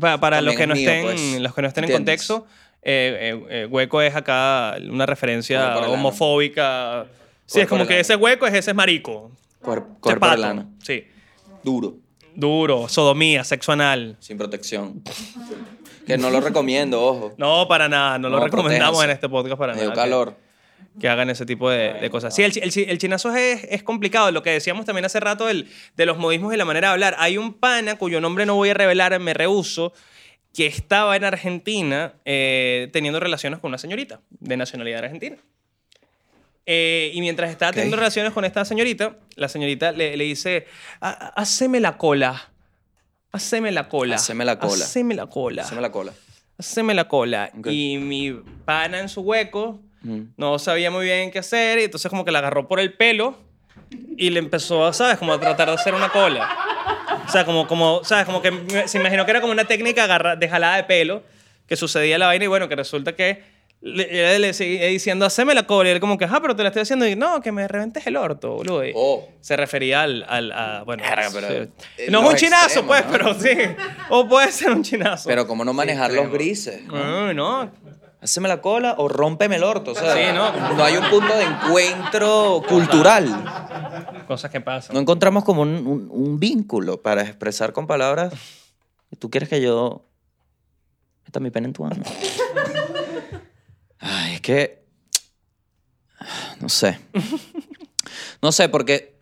Para, para los, que no mío, estén, pues. los que no estén en contexto, eh, eh, eh, hueco es acá una referencia homofóbica. Sí, es como que ese hueco es ese es marico. cuerpo de lana. Sí. Duro, Duro, sodomía, sexo anal. sin protección. que no lo recomiendo, ojo. No, para nada. No, lo recomendamos en este podcast para dio nada. que- calor. Que hagan ese tipo de, de cosas. Sí, el, el, el chinazo es, es complicado. Lo que decíamos también hace rato del- de los modismos y la manera de hablar. Hay un pana cuyo nombre no voy a revelar, me rehuso, que estaba en Argentina eh, teniendo relaciones con una señorita de nacionalidad argentina. Eh, y mientras estaba teniendo relaciones con esta señorita, la señorita le, le dice, "Ha- haceme la cola. Haceme la cola. Haceme la cola. Haceme la cola. Haceme la cola. Haceme la cola. Ok. Y mi pana en su hueco Mm. no sabía muy bien qué hacer y entonces como que la agarró por el pelo y le empezó, a, ¿sabes? Como a tratar de hacer una cola. O sea, como, como ¿sabes? Como que se imaginó que era como una técnica agarra- de jalada de pelo que sucedía la vaina y bueno, que resulta que le, le seguía diciendo, haceme la cola y él como que, ah, pero te la estoy haciendo y no, que me reventes el orto, boludo. Y Oh. Se refería al, al a, bueno, Verga, pero, sí. eh, no es los un chinazo, extremos, pues, ¿no? pero sí. O puede ser un chinazo. Pero como no manejar los extremo. grises. ¿no? Ah, no, Haceme la cola o rómpeme el orto. O sea, Sí, ¿no? no hay un punto de encuentro cultural. cosas que pasan. No encontramos como un, un- un vínculo para expresar con palabras. ¿Tú quieres que yo meta mi pene en tu ano? Ay, es que... No sé. No sé, porque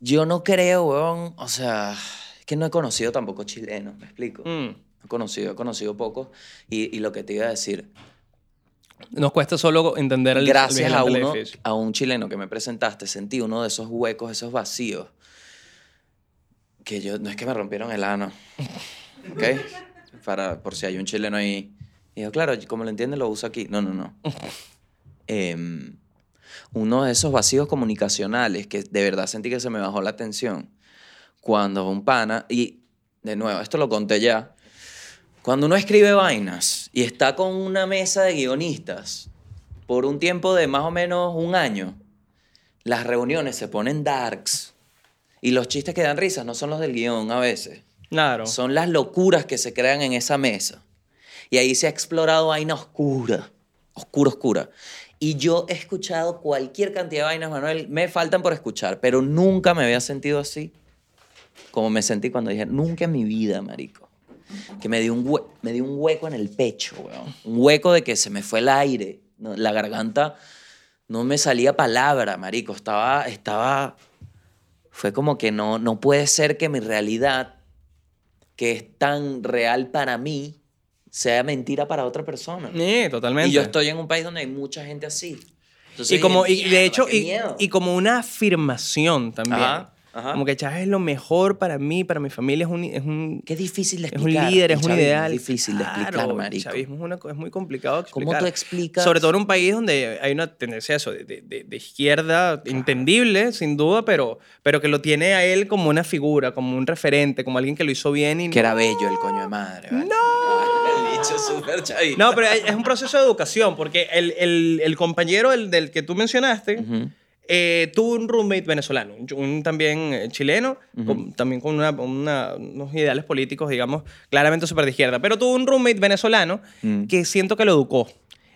yo no creo, weón, o sea, es que no he conocido tampoco chilenos, ¿me explico? Mm. He conocido, he conocido pocos. Y, y lo que te iba a decir, Nos cuesta solo entender el el gracias a vigilante del uno, a un chileno que me presentaste, sentí uno de esos huecos, esos vacíos, que yo, no es que me rompieron el ano, ¿ok? Para, por si hay un chileno ahí. Y yo, claro, como lo entiende, lo uso aquí. No, no, no. Em, uno de esos vacíos comunicacionales que de verdad sentí que se me bajó la tensión cuando un pana, y de nuevo, esto lo conté ya, cuando uno escribe vainas y está con una mesa de guionistas por un tiempo de más o menos un año, las reuniones se ponen darks y los chistes que dan risas no son los del guion a veces, Claro. son las locuras que se crean en esa mesa. Y ahí se ha explorado vaina oscura, oscura, oscura. Y yo he escuchado cualquier cantidad de vainas, Manuel, me faltan por escuchar, pero nunca me había sentido así como me sentí cuando dije, nunca en mi vida, marico. Que me dio un, hue- me dio un hueco en el pecho, weón. Un hueco de que se me fue el aire. ¿no? La garganta no me salía palabra, marico. Estaba, estaba... Fue como que no, no puede ser que mi realidad, que es tan real para mí, sea mentira para otra persona. Sí, totalmente. Y yo estoy en un país donde hay mucha gente así. Entonces y como y de "Mierda, hecho y, miedo". y como una afirmación también Ajá, ajá. como que Chávez es lo mejor para mí para mi familia es un es un Qué difícil de es un explicar. líder, es un ideal. Es difícil de explicar, Claro, marico. El chavismo es, una es muy complicado de ¿Cómo explicar. tú explicas? Sobre todo en un país donde hay una tendencia eso, de, de- de- izquierda, entendible, sin duda, pero, pero que lo tiene a él como una figura, como un referente, como alguien que lo hizo bien. Y Que era bello el coño de madre. ¿vale? ¡No! El dicho súper chavista. No, pero es un proceso de educación, porque el, el- el compañero el del que tú mencionaste Ujú. Eh, tuvo un roommate venezolano, un, un también eh, chileno, con- también con una- una- unos ideales políticos, digamos, claramente súper de izquierda, pero tuvo un roommate venezolano Mm. que siento que lo educó.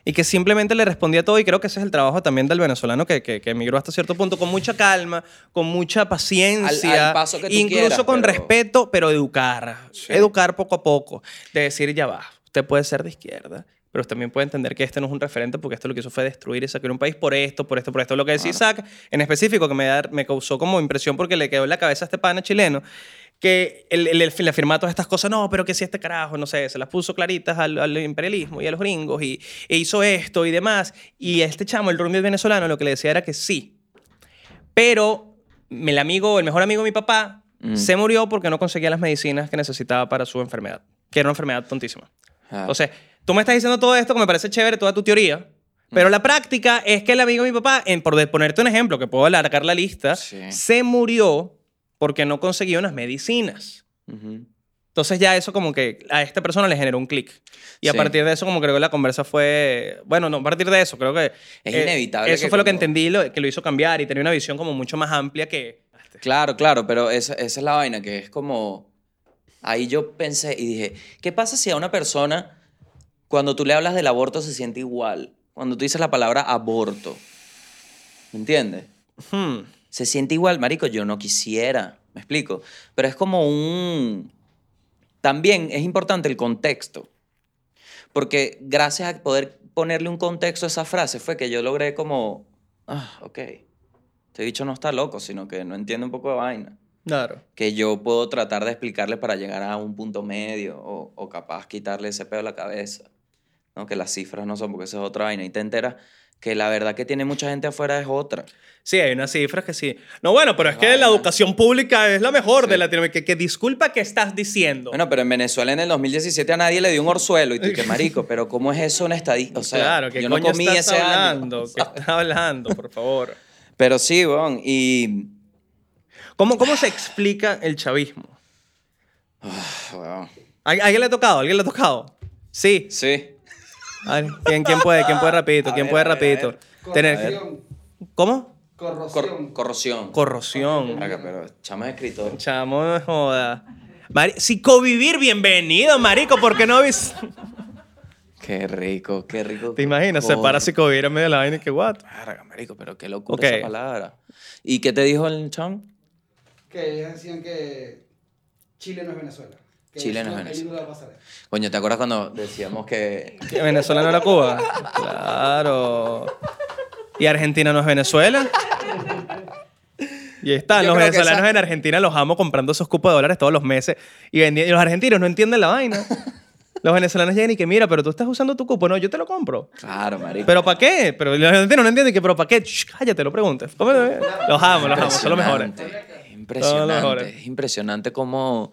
Y que simplemente le respondía todo, y creo que ese es el trabajo también del venezolano que, que, que emigró hasta cierto punto, con mucha calma, con mucha paciencia, Al- al paso que tú incluso quieras, con pero- respeto, pero educar. Educar poco a poco. De decir, ya va, usted puede ser de izquierda, pero también puede entender que este no es un referente porque esto lo que hizo fue destruir y sacar un país por esto, por esto, por esto. Lo que decía Isaac en específico, que me, da- me causó como impresión porque le quedó en la cabeza a este pana chileno, que él le afirmaba todas estas cosas, no, pero que si este carajo, no sé, se las puso claritas al, al imperialismo y a los gringos y, e hizo esto y demás. Y este chamo, el roommate venezolano, lo que le decía era que sí. Pero el amigo, el mejor amigo de mi papá, Mm. se murió porque no conseguía las medicinas que necesitaba para su enfermedad, que era una enfermedad tontísima. Ah. Entonces, tú me estás diciendo todo esto que me parece chévere, toda tu teoría, pero la práctica es que el amigo de mi papá, en, por ponerte un ejemplo, que puedo alargar la lista, Sí. se murió porque no conseguía unas medicinas. Ujú. Entonces ya eso como que a esta persona le generó un clic. Y a Sí. partir de eso como creo que la conversa fue... Bueno, no, a partir de eso creo que... Es eh, inevitable Eso que fue lo que entendí, lo, que lo hizo cambiar y tenía una visión como mucho más amplia que... Claro, claro, pero esa, esa es la vaina, que es como... Ahí yo pensé y dije, ¿qué pasa si a una persona, cuando tú le hablas del aborto, se siente igual? Cuando tú dices la palabra aborto, ¿me entiendes? Hmm. Se siente igual, marico, yo no quisiera, ¿me explico? Pero es como un... También es importante el contexto, porque gracias a poder ponerle un contexto a esa frase fue que yo logré como, ah, ok, este bicho no está loco, sino que no entiende un poco de vaina Claro. que yo puedo tratar de explicarle para llegar a un punto medio o, o capaz quitarle ese pedo a la cabeza. ¿No? Que las cifras no son, porque eso es otra vaina. Y te enteras que la verdad que tiene mucha gente afuera es otra. Sí, hay unas cifras que sí. No, bueno, pero es que la educación pública es la mejor de. Latinoamérica. Que, que disculpa que estás diciendo. Bueno, pero en Venezuela en el 2017 a nadie le dio un orzuelo y tú, que marico, pero ¿cómo es eso una estadística? O sea, claro, que yo no comí estás ese hablando? año. ¿Qué estás hablando, por favor? Pero sí, bon, y... ¿Cómo, ¿Cómo se explica el chavismo? weón, ¿A, a alguien le ha tocado? ¿A ¿Alguien le ha tocado? Sí. sí. A ver, ¿quién, quién puede? ¿Quién puede rapidito? ¿Quién ver, puede rapidito? Tener-. ¿Cómo? Corrosión. Cor- corrosión. Corrosión. Pero chama es escritor. Chamo, no joda. Mari- Psicovivir, bienvenido, marico. ¿Por qué no vis- Qué rico, qué rico. ¿Te imaginas? Se para psicovivir en medio de la vaina y que what? Verga, marico, pero qué locura Ok. esa palabra. ¿Y qué te dijo el chon? Que ellos decían que Chile no es Venezuela. Que Chile no es eso- Venezuela. ahí no le va a pasar eso. Coño, ¿te acuerdas cuando decíamos que... ¿Que Venezuela no era Cuba? Claro. ¿Y Argentina no es Venezuela? Y ahí están, Yo los venezolanos esa- en Argentina los amo comprando esos cupos de dólares todos los meses. Y, vendi- y los argentinos no entienden la vaina. Los venezolanos llegan y que, mira, pero tú estás usando tu cupo. No, yo te lo compro. Claro, marico. ¿Pero para qué? Pero los argentinos no entienden que, ¿pero para qué? Shh, cállate, lo preguntes. Los amo, los amo, son los mejores. Impresionante, los mejores. Es impresionante cómo...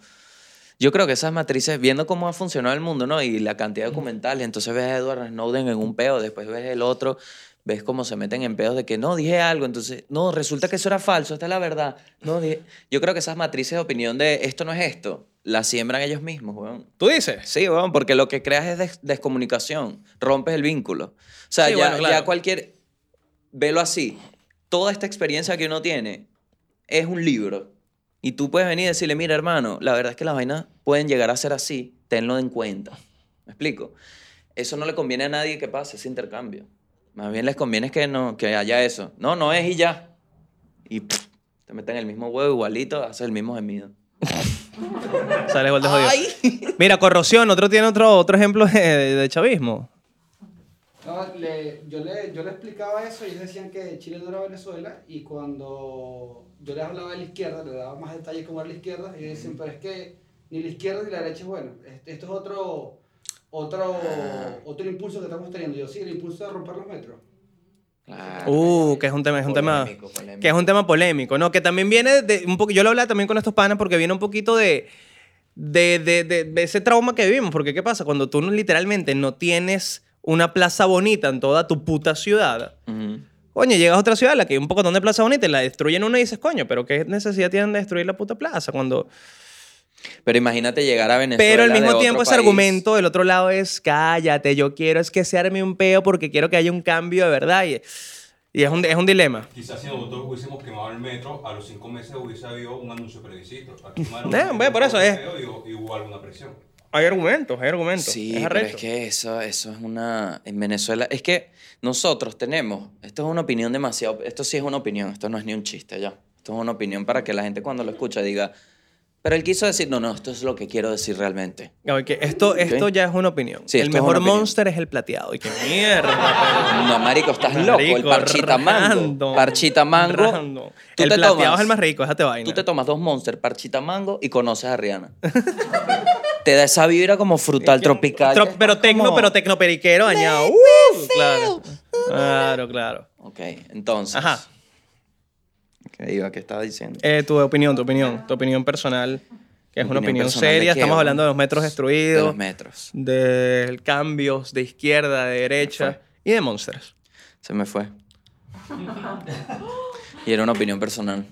Yo creo que esas matrices, viendo cómo ha funcionado el mundo, ¿no? Y la cantidad de documentales, entonces ves a Edward Snowden en un peo, después ves el otro, ves cómo se meten en peos de que no, dije algo, entonces, no, resulta que eso era falso, esta es la verdad. No, dije... Yo creo que esas matrices de opinión de esto no es esto, las siembran ellos mismos, weón. ¿Tú dices? Sí, weón, porque lo que creas es des- descomunicación, rompes el vínculo. O sea, Sí, ya, bueno, claro. ya cualquier... Velo así, toda esta experiencia que uno tiene es un libro. Y tú puedes venir y decirle, mira hermano, la verdad es que las vainas pueden llegar a ser así, tenlo en cuenta. ¿Me explico? Eso no le conviene a nadie que pase ese intercambio. Más bien les conviene que, no, que haya eso. No, no es y ya. Y pff, te meten el mismo huevo igualito, haces el mismo gemido. Sale igual de jodido. Mira, corrosión, otro tiene otro, otro ejemplo de chavismo. No, le- yo, le, yo le explicaba eso y ellos decían que Chile no era Venezuela y cuando yo les hablaba de la izquierda, le daba más detalles cómo era la izquierda y ellos decían, pero es que ni la izquierda ni la derecha es bueno. Este- Esto es otro, otro, otro impulso que estamos teniendo. Yo sí, el impulso de romper los metros. Claro. Uh, que es un tema, es un tema, Polémico, polémico. que es un tema polémico, ¿no? Que también viene de un poco, yo lo hablaba también con estos panas porque viene un poquito de, de, de, de- de ese trauma que vivimos, porque ¿qué pasa? Cuando tú no- literalmente no tienes una plaza bonita en toda tu puta ciudad, Ujú. coño, llegas a otra ciudad, la que hay un poco de plaza bonita, y la destruyen una y dices, coño, pero ¿qué necesidad tienen de destruir la puta plaza? Cuando... Pero imagínate llegar a Venezuela. Pero al de mismo otro tiempo ese país. argumento del otro lado es, cállate, yo quiero es que se arme un peo porque quiero que haya un cambio de verdad. Y, y es, un, es un dilema. Quizás si nosotros hubiésemos quemado el metro, a los cinco meses hubiese habido un anuncio previsito. Aquí Eh, bueno, por eso es. feo Y, y hubo alguna presión. Hay argumentos, hay argumentos. Sí, es pero es que eso, eso es una... En Venezuela, es que nosotros tenemos, esto es una opinión demasiado, esto sí es una opinión, esto no es ni un chiste ya, esto es una opinión para que la gente cuando lo escucha diga, Pero él quiso decir, no, no, esto es lo que quiero decir realmente. Ok, Esto, esto ya es una opinión. Sí, el mejor monster es el plateado. Y qué mierda. No, marico, estás loco. El Marico, parchita mango. Parchita mango. El te plateado tomas- es el más rico, déjate vaina. Tú te tomas dos monster, parchita mango y conoces a Rihanna. te da esa vibra como frutal tropical. Tro- que pero tecno, como- pero tecnoperiquero dañado. Uh, claro. Claro, claro. Ok, entonces. Ajá. ¿Qué iba? ¿Qué estaba diciendo? Eh, tu opinión, tu opinión, tu opinión personal, que es una Opinión de seria. Estamos hablando de los metros de destruidos, los metros. de cambios de izquierda, de derecha y de monsters. Se me fue. y era una opinión personal.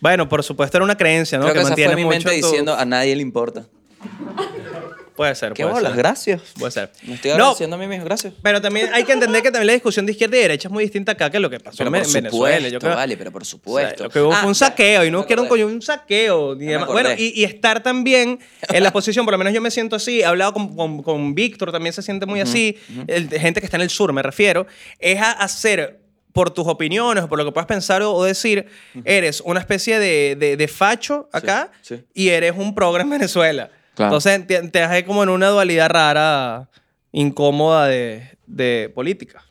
Bueno, por supuesto era una creencia, ¿no? Creo que, esa mantiene fue mi mucho mente tu- diciendo a nadie le importa. Puede ser, ¿Qué puede bolas? ser. Gracias. Puede ser. Me estoy No, agradeciendo a mí mismo, gracias. pero también hay que entender que también la discusión de izquierda y derecha es muy distinta acá que lo que pasó Pero en por en supuesto, Venezuela. Yo creo- vale, pero por O sea, supuesto. lo que hubo Ah, fue un saqueo y no quiero un acordé. coño, un saqueo. y. Bueno, y, y estar también en la posición, por lo menos yo me siento así, he hablado con, con, con Víctor, también se siente muy así, el- gente que está en el sur, me refiero, es a hacer por tus opiniones o por lo que puedas pensar o, decir, eres una especie de, de, de facho acá sí. y eres un progre en Venezuela. Claro. Entonces te, te hace como en una dualidad rara, incómoda de, de política.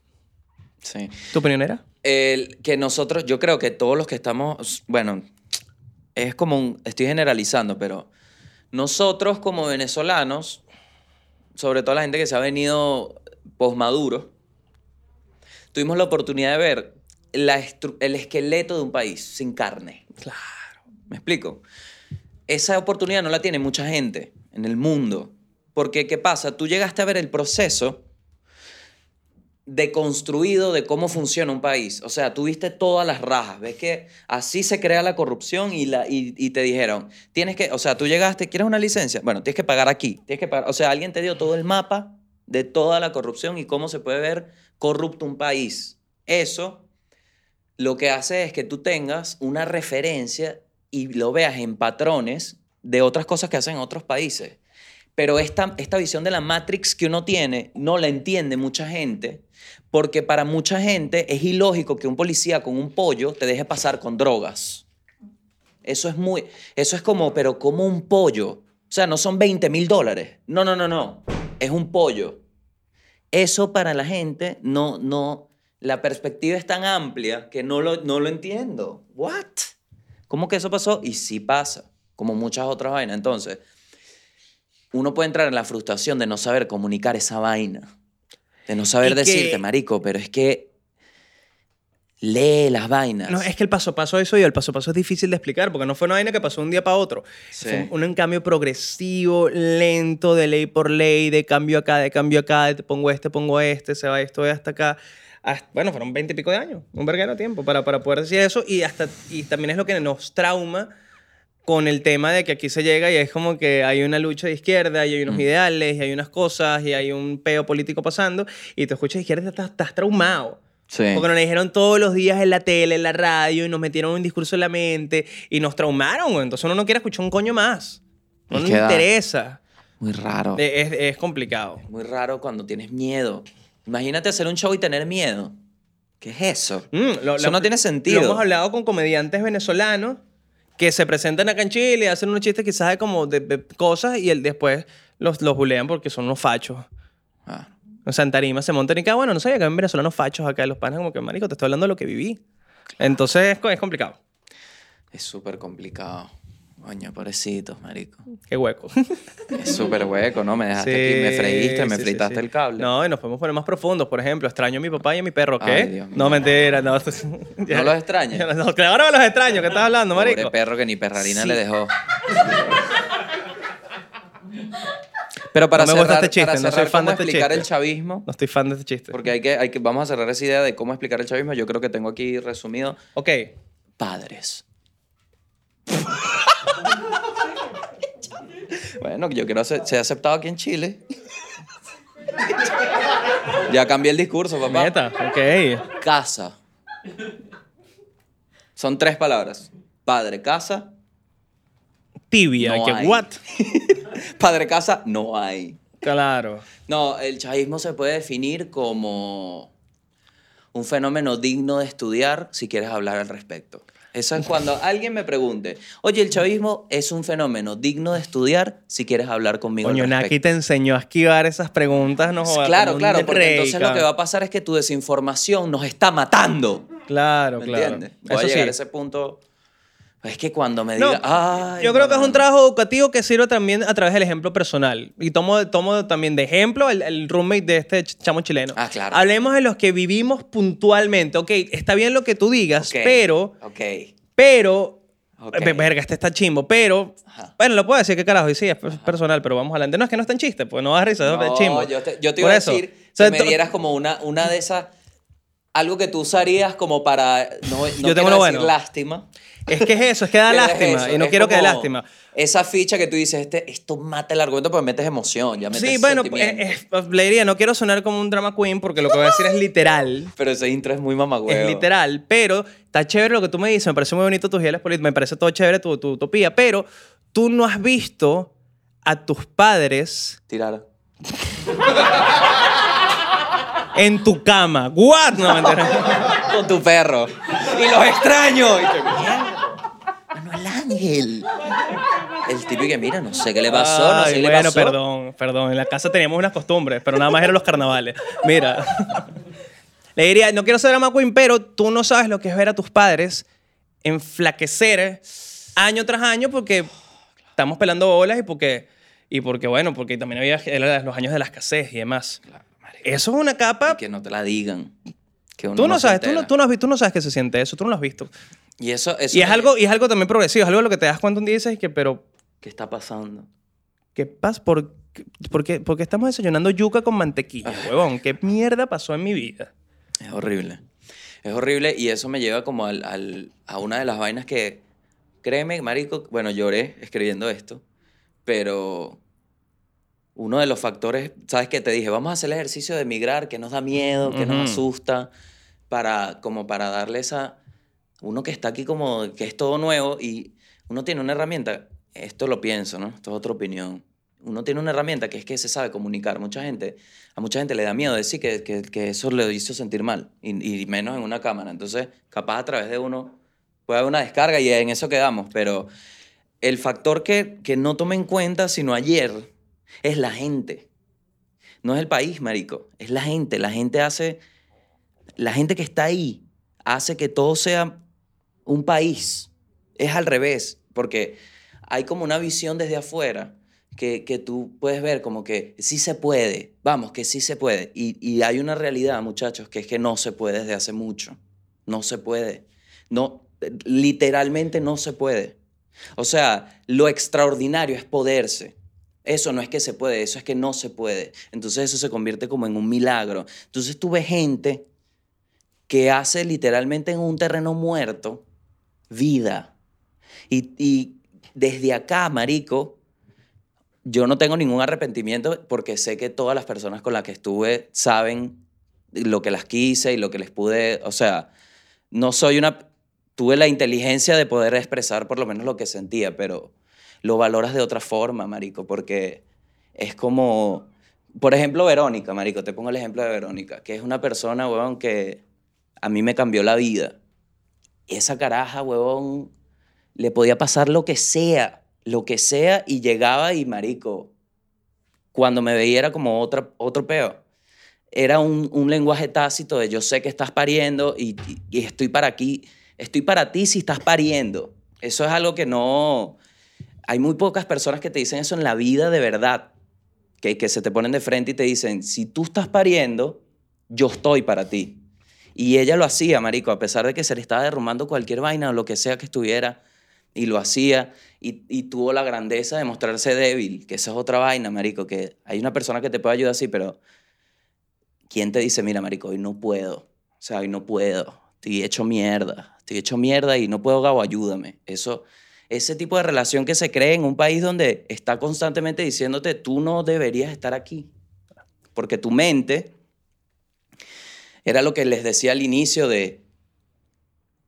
Sí. ¿Tu opinión era? El, que nosotros, yo creo que todos los que estamos, bueno, es como un, estoy generalizando, pero nosotros como venezolanos, sobre todo la gente que se ha venido posmaduro, tuvimos la oportunidad de ver la el esqueleto de un país sin carne. Claro. ¿Me explico? Esa oportunidad no la tiene mucha gente en el mundo. Porque, ¿qué pasa? Tú llegaste a ver el proceso deconstruido de cómo funciona un país. O sea, tú viste todas las rajas. Ves que así se crea la corrupción y, la, y te dijeron, tienes que, o sea, tú llegaste, ¿quieres una licencia? Bueno, tienes que pagar aquí. Tienes que pagar, o sea, alguien te dio todo el mapa de toda la corrupción y cómo se puede ver corrupto un país. Eso lo que hace es que tú tengas una referencia y lo veas en patrones de otras cosas que hacen en otros países. Pero esta, esta visión de la Matrix que uno tiene no la entiende mucha gente, porque para mucha gente es ilógico que un policía con un pollo te deje pasar con drogas. Eso es muy, eso es como, pero como un pollo. O sea, no son 20 mil dólares. No, no, no, no. Es un pollo. Eso para la gente no, no, la perspectiva es tan amplia que no lo, no lo entiendo. ¿What? ¿Cómo que eso pasó? Y sí pasa, como muchas otras vainas. Entonces, uno puede entrar en la frustración de no saber comunicar esa vaina. De no saber Y que- decirte, marico, pero es que lee las vainas. No, es que el paso a paso eso y el paso a paso es difícil de explicar porque no fue una vaina que pasó de un día para otro. Sí. Fue un, un cambio progresivo, lento, de ley por ley, de cambio acá, de cambio acá, de te pongo este, pongo este, se va esto de hasta acá. Hasta- bueno, fueron 20 y pico de años, un verguero de tiempo para, para poder decir eso y, hasta, y también es lo que nos trauma con el tema de que aquí se llega y es como que hay una lucha de izquierda y hay unos ideales y hay unas cosas y hay un peo político pasando y te escuchas de izquierda y estás, estás traumado. Sí. Porque nos dijeron todos los días en la tele, en la radio, y nos metieron un discurso en la mente y nos traumaron, güey. Entonces uno no quiere escuchar un coño más. No Es nos interesa. Muy raro. Es, es complicado. Muy raro cuando tienes miedo. Imagínate hacer un show y tener miedo. ¿Qué es eso? Mm, lo- Eso lo- no tiene sentido. Lo hemos hablado con comediantes venezolanos que se presentan acá en Chile, hacen unos chistes quizás de como de, de cosas y el, después los, los bulean porque son unos fachos. Ah, O sea, en tarima se montan y que, bueno, no sabía que había venezolanos fachos acá. Los panes como que, marico, te estoy hablando de lo que viví. Entonces es, es complicado. es súper complicado. Coño, pobrecitos, marico. Qué hueco. Es súper hueco, ¿no? Me dejaste aquí, me freíste, me sí, fritaste sí. el cable. No, y nos podemos poner más profundos. Por ejemplo, extraño a mi papá y a mi perro. ¿Qué? Ay, Dios mío. no, mentira. No, ¿No los extrañas? No, claro que los extraño. ¿Qué estás hablando, Pobre marico? perro que ni perrarina le dejó. Pero para No me gusta cerrar, este chiste, para no soy cerrar fan de este explicar chiste. el chavismo, No estoy fan de este chiste. porque hay que, hay que, vamos a cerrar esa idea de cómo explicar el chavismo. Yo creo que tengo aquí resumido Ok. padres. bueno, yo quiero ser, ser aceptado aquí en Chile. ya cambié el discurso, papá. Neta. Ok. Casa. Son tres palabras. Padre, casa. Tibia. No que hay. what? Padre, casa, no hay. Claro. No, el chavismo se puede definir como un fenómeno digno de estudiar si quieres hablar al respecto. Eso es cuando alguien me pregunte, oye, el chavismo es un fenómeno digno de estudiar si quieres hablar conmigo. Coño, Naki respecto". te enseñó a esquivar esas preguntas, no jodas, Claro, claro, porque entonces lo que va a pasar es que tu desinformación nos está matando. Claro, ¿Me claro. entiendes? Voy a Eso llegar sí. a ese punto. Es que cuando me No, diga, ay, yo creo que es no, un trabajo educativo que sirve también a través del ejemplo personal. Y tomo, tomo también de ejemplo el, el roommate de este ch- chamo chileno. Ah, claro. Hablemos de los que vivimos puntualmente. Ok, está bien lo que tú digas, pero, Ok. pero, Ok. Ve- verga, este está chimbo, pero, Ajá. bueno, lo puedo decir, qué carajo, y sí, es per- personal, pero vamos adelante. No, es que no está en chiste, pues no vas a risa, es No, chimbo. yo te, yo te Por iba a eso. decir O sea, que me dieras como una, una de esas. Algo que tú usarías como para. No, no Yo quiero tengo uno decir bueno. lástima. Es que es eso, es que da es lástima, y no es quiero que dé lástima. Esa ficha que tú dices, este, esto mata el argumento porque metes emoción, ya metes Sí, bueno, eh, eh, le diría, no quiero sonar como un drama queen porque lo que voy a decir es literal. Pero ese intro es muy mamagüeo. Es literal, pero está chévere lo que tú me dices, me parece muy bonito tus ideales políticos, me parece todo chévere tu, tu utopía, pero tú no has visto a tus padres Tirar. en tu cama. ¿What? No, mentira. Con tu perro. Y los extraño. Y. Manuel Ángel. El tipo que mira, no sé qué le pasó, no sé Ay, qué le bueno, pasó. perdón, perdón. En la casa teníamos unas costumbres, pero nada más eran los carnavales. Mira. Le diría, no quiero ser drama queen, pero tú no sabes lo que es ver a tus padres enflaquecer año tras año porque estamos pelando bolas y porque, y porque bueno, porque también había los años de la escasez y demás. Eso es una capa. Y que no te la digan. Que uno Tú no, se sabes, tú no, tú, no has, tú no sabes que se siente eso, tú no lo has visto. Y eso, eso Y es, me- algo, y es algo también progresivo, es algo de lo que te das cuenta un día y dices que, pero, ¿Qué está pasando? ¿qué pasa? ¿Por, por qué, por qué estamos desayunando yuca con mantequilla, huevón? ¿Qué mierda pasó en mi vida? Es horrible. Es horrible y eso me lleva como al, al- a una de las vainas que, créeme, marico, bueno, lloré escribiendo esto, pero uno de los factores, ¿sabes qué? Te dije, vamos a hacer el ejercicio de emigrar, que nos da miedo, que nos Ujú. asusta, para, como para darle esa... Uno que está aquí como que es todo nuevo y uno tiene una herramienta, esto lo pienso, ¿no? Esto es otra opinión. Uno tiene una herramienta que es que se sabe comunicar. Mucha gente, a mucha gente le da miedo decir que, que, que eso le hizo sentir mal, y, menos en una cámara. Entonces, capaz a través de uno puede haber una descarga y en eso quedamos. Pero el factor que, que no tomé en cuenta, sino ayer, es la gente. No es el país, marico. Es la gente. La gente hace... La gente que está ahí hace que todo sea un país. Es al revés, porque hay como una visión desde afuera que, que tú puedes ver como que sí se puede, vamos, que sí se puede. Y, y hay una realidad, muchachos, que es que no se puede desde hace mucho. No se puede. No, literalmente no se puede. O sea, lo extraordinario es poderse. Eso no es que se puede, eso es que no se puede. Entonces eso se convierte como en un milagro. Entonces tú ves gente que hace literalmente en un terreno muerto vida. Y, y desde acá, marico, yo no tengo ningún arrepentimiento porque sé que todas las personas con las que estuve saben lo que las quise y lo que les pude, o sea, no soy una, tuve la inteligencia de poder expresar por lo menos lo que sentía, pero lo valoras de otra forma, marico, porque es como, por ejemplo, Verónica, marico, te pongo el ejemplo de Verónica, que es una persona, huevón, que a mí me cambió la vida. Esa caraja, huevón, le podía pasar lo que sea, lo que sea, y llegaba y, marico, cuando me veía era como otra, otro peo. Era un, lenguaje tácito de yo sé que estás pariendo y estoy para aquí, estoy para ti si estás pariendo. Eso es algo que no... Hay muy pocas personas que te dicen eso en la vida de verdad, que, que se te ponen de frente y te dicen, si tú estás pariendo, yo estoy para ti. Y ella lo hacía, marico, a pesar de que se le estaba derrumbando cualquier vaina o lo que sea que estuviera, y lo hacía, y, y tuvo la grandeza de mostrarse débil, que esa es otra vaina, marico, que hay una persona que te puede ayudar así, pero ¿quién te dice, mira, marico, hoy no puedo? O sea, hoy no puedo, estoy hecho mierda, estoy hecho mierda y no puedo, Gabo, ayúdame. Eso, ese tipo de relación que se cree en un país donde está constantemente diciéndote, tú no deberías estar aquí, porque tu mente era lo que les decía al inicio de,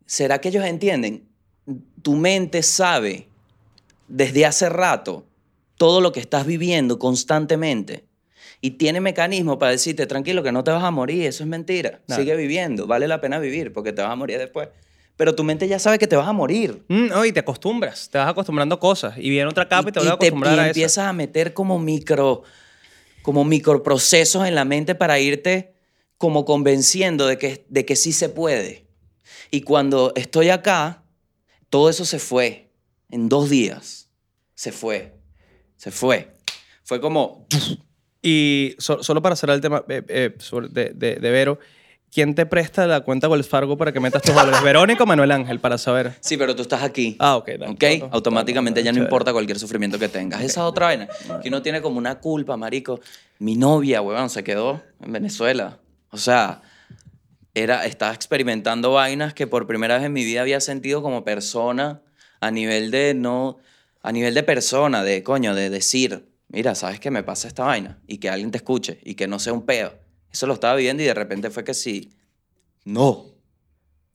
¿será que ellos entienden? Tu mente sabe desde hace rato todo lo que estás viviendo constantemente y tiene mecanismo para decirte, tranquilo, que no te vas a morir, eso es mentira, sigue viviendo, vale la pena vivir porque te vas a morir después. pero tu mente ya sabe que te vas a morir. Mm, no, y te acostumbras, te vas acostumbrando a cosas. Y viene otra capa y, te vas a te- acostumbrar y a eso. empiezas a meter como micro, como microprocesos en la mente para irte como convenciendo de que, de que sí se puede. Y cuando estoy acá, todo eso se fue en dos días. Se fue. Se fue. Fue como... Y so- solo para cerrar el tema eh, eh, sobre- de, de- de Vero, ¿quién te presta la cuenta Wells Fargo para que metas tus dólares? ¿Verónica o Manuel Ángel? Para saber. Sí, pero tú estás aquí. Ah, ok. dale. ¿Ok? No, no, Automáticamente ya no importa cualquier sufrimiento que tengas. Esa es otra vaina. Que uno tiene como una culpa, marico. Mi novia, weón, se quedó en Venezuela. O sea, era, estaba experimentando vainas que por primera vez en mi vida había sentido como persona a nivel de no... A nivel de persona, de coño, de decir, mira, ¿sabes qué me pasa esta vaina? Y que alguien te escuche y que no sea un peo. Eso lo estaba viviendo y de repente fue que sí. No.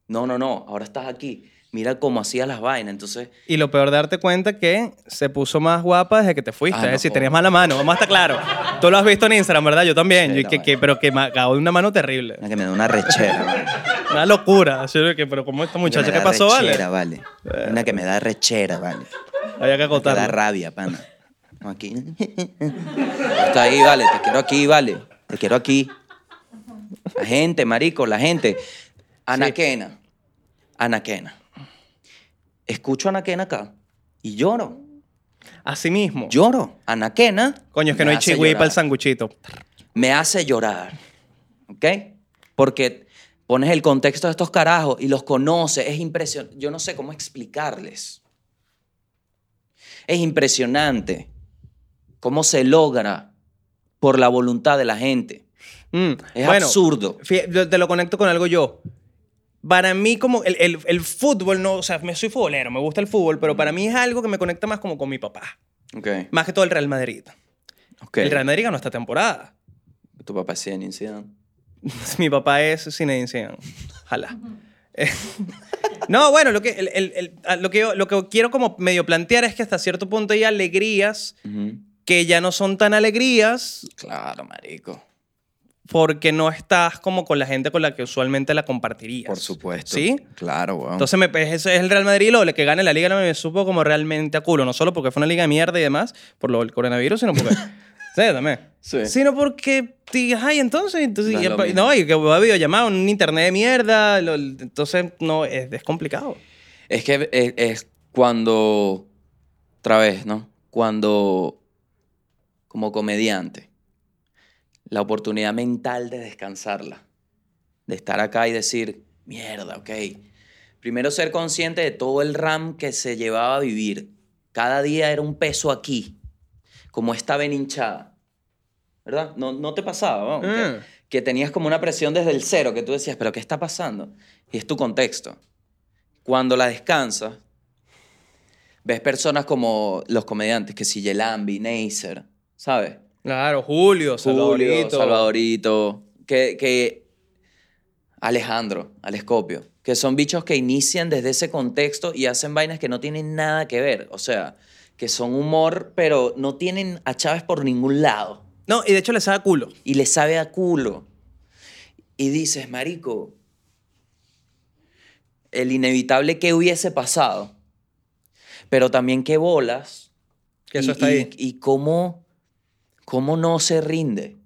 No, no, no. Ahora estás aquí. Mira cómo hacías las vainas. Entonces, Y lo peor de darte cuenta que se puso más guapa desde que te fuiste. Ah, no decir, jodas. tenías mala mano, vamos a estar claro. Tú lo has visto en Instagram, ¿verdad? Yo también. Sí, Yo- la que, vaina. que- pero que me acabó de una mano terrible. Una que me da una rechera. Una locura. Así de que, pero ¿cómo esta muchacha? Que ¿Qué me pasó, rechera, vale? vale. Una que me da rechera, vale. Había que Una que da rabia, pana. No, aquí. Está ahí, vale. Te quiero aquí, vale. Te quiero aquí. La gente, marico, la gente. Anaquena. Anaquena. Escucho a Anaquena acá y lloro. Así mismo. Lloro. Anaquena. Coño, es que no hay chigüí para el sanguchito. me hace llorar. ¿Ok? Porque pones el contexto de estos carajos y los conoces. Es impresionante. Yo no sé cómo explicarles. Es impresionante cómo se logra por la voluntad de la gente. Mm, Es bueno, absurdo. te lo conecto con algo yo. Para mí, como el, el- el fútbol, no, o sea, me soy futbolero, me gusta el fútbol, pero para mí es algo que me conecta más como con mi papá. Más que todo el Real Madrid. El Real Madrid ganó esta temporada. Tu papá es Zinedine Zidane. mi papá es Zinedine Zidane. Ojalá. No, bueno, lo que, el- lo, que yo, lo que quiero como medio plantear es que hasta cierto punto hay alegrías que ya no son tan alegrías Claro, marico. Porque no estás como con la gente con la que usualmente la compartirías. Por supuesto. ¿Sí? Claro, weón. Entonces me, ese es el Real Madrid, lo que gane la liga no me supo como realmente a culo. No solo porque fue una liga de mierda y demás, por lo del coronavirus, sino porque... sí, también. Sí. Sino porque digas, ay, entonces... entonces No y- no, que va a videollamada, un internet de mierda. lo- entonces, no, es, es complicado. Es que es, es cuando, otra vez, ¿no? Cuando, como comediante, la oportunidad mental de descansarla, de estar acá y decir, mierda, ok. Primero ser consciente de todo el RAM que se llevaba a vivir. Cada día era un peso aquí, como esta ven hinchada. ¿Verdad? No, no te pasaba, ¿no? Mm. Que, que tenías como una presión desde el cero, que tú decías, pero ¿qué está pasando? Y es tu contexto. Cuando la descansas, ves personas como los comediantes, que si Yelambi, Neisser, ¿sabes? Claro, Julio, Julio, Salvadorito. Salvadorito, que, que Alejandro, Alescopio, que son bichos que inician desde ese contexto y hacen vainas que no tienen nada que ver, o sea, que son humor, pero no tienen a Chávez por ningún lado No, y de hecho les da culo. y le sabe a culo. Y dices, marico, el inevitable que hubiese pasado, pero también qué bolas. Que eso y, está y- ahí. Y cómo, cómo no se rinde.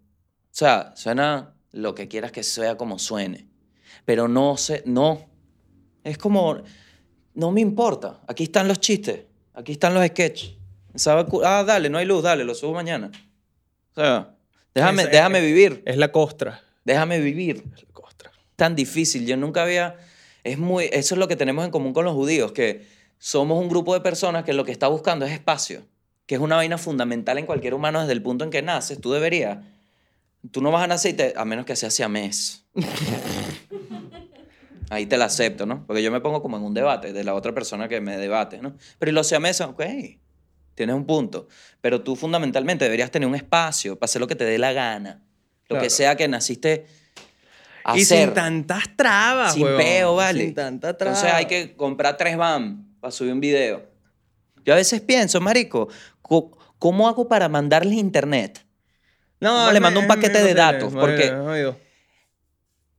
O sea, suena lo que quieras que sea como suene, pero no se, no. Es como, no me importa. Aquí están los chistes, aquí están los sketches. Ah, dale, no hay luz, dale, lo subo mañana. O sea, déjame, Es- déjame es- vivir, Es la costra. déjame vivir Es la costra. tan difícil. Yo nunca había... Es muy, eso es lo que tenemos en común con los judíos, que somos un grupo de personas que lo que está buscando es espacio, que es una vaina fundamental en cualquier humano desde el punto en que naces. Tú deberías... Tú no vas a nacer y te- a menos que sea siamés. Ahí te la acepto, ¿no? Porque yo me pongo como en un debate de la otra persona que me debate, ¿no? Pero y los siameses, ok, tienes un punto. Pero tú fundamentalmente deberías tener un espacio para hacer lo que te dé la gana. Lo Claro. que sea que naciste a Y hacer. sin tantas trabas, Sin huevón. peo, vale. Sin tanta traba. Entonces hay que comprar tres BAM para subir un video. Yo a veces pienso, marico, co- ¿cómo hago para mandarles internet? ¿Cómo le mando un paquete de datos? Porque-.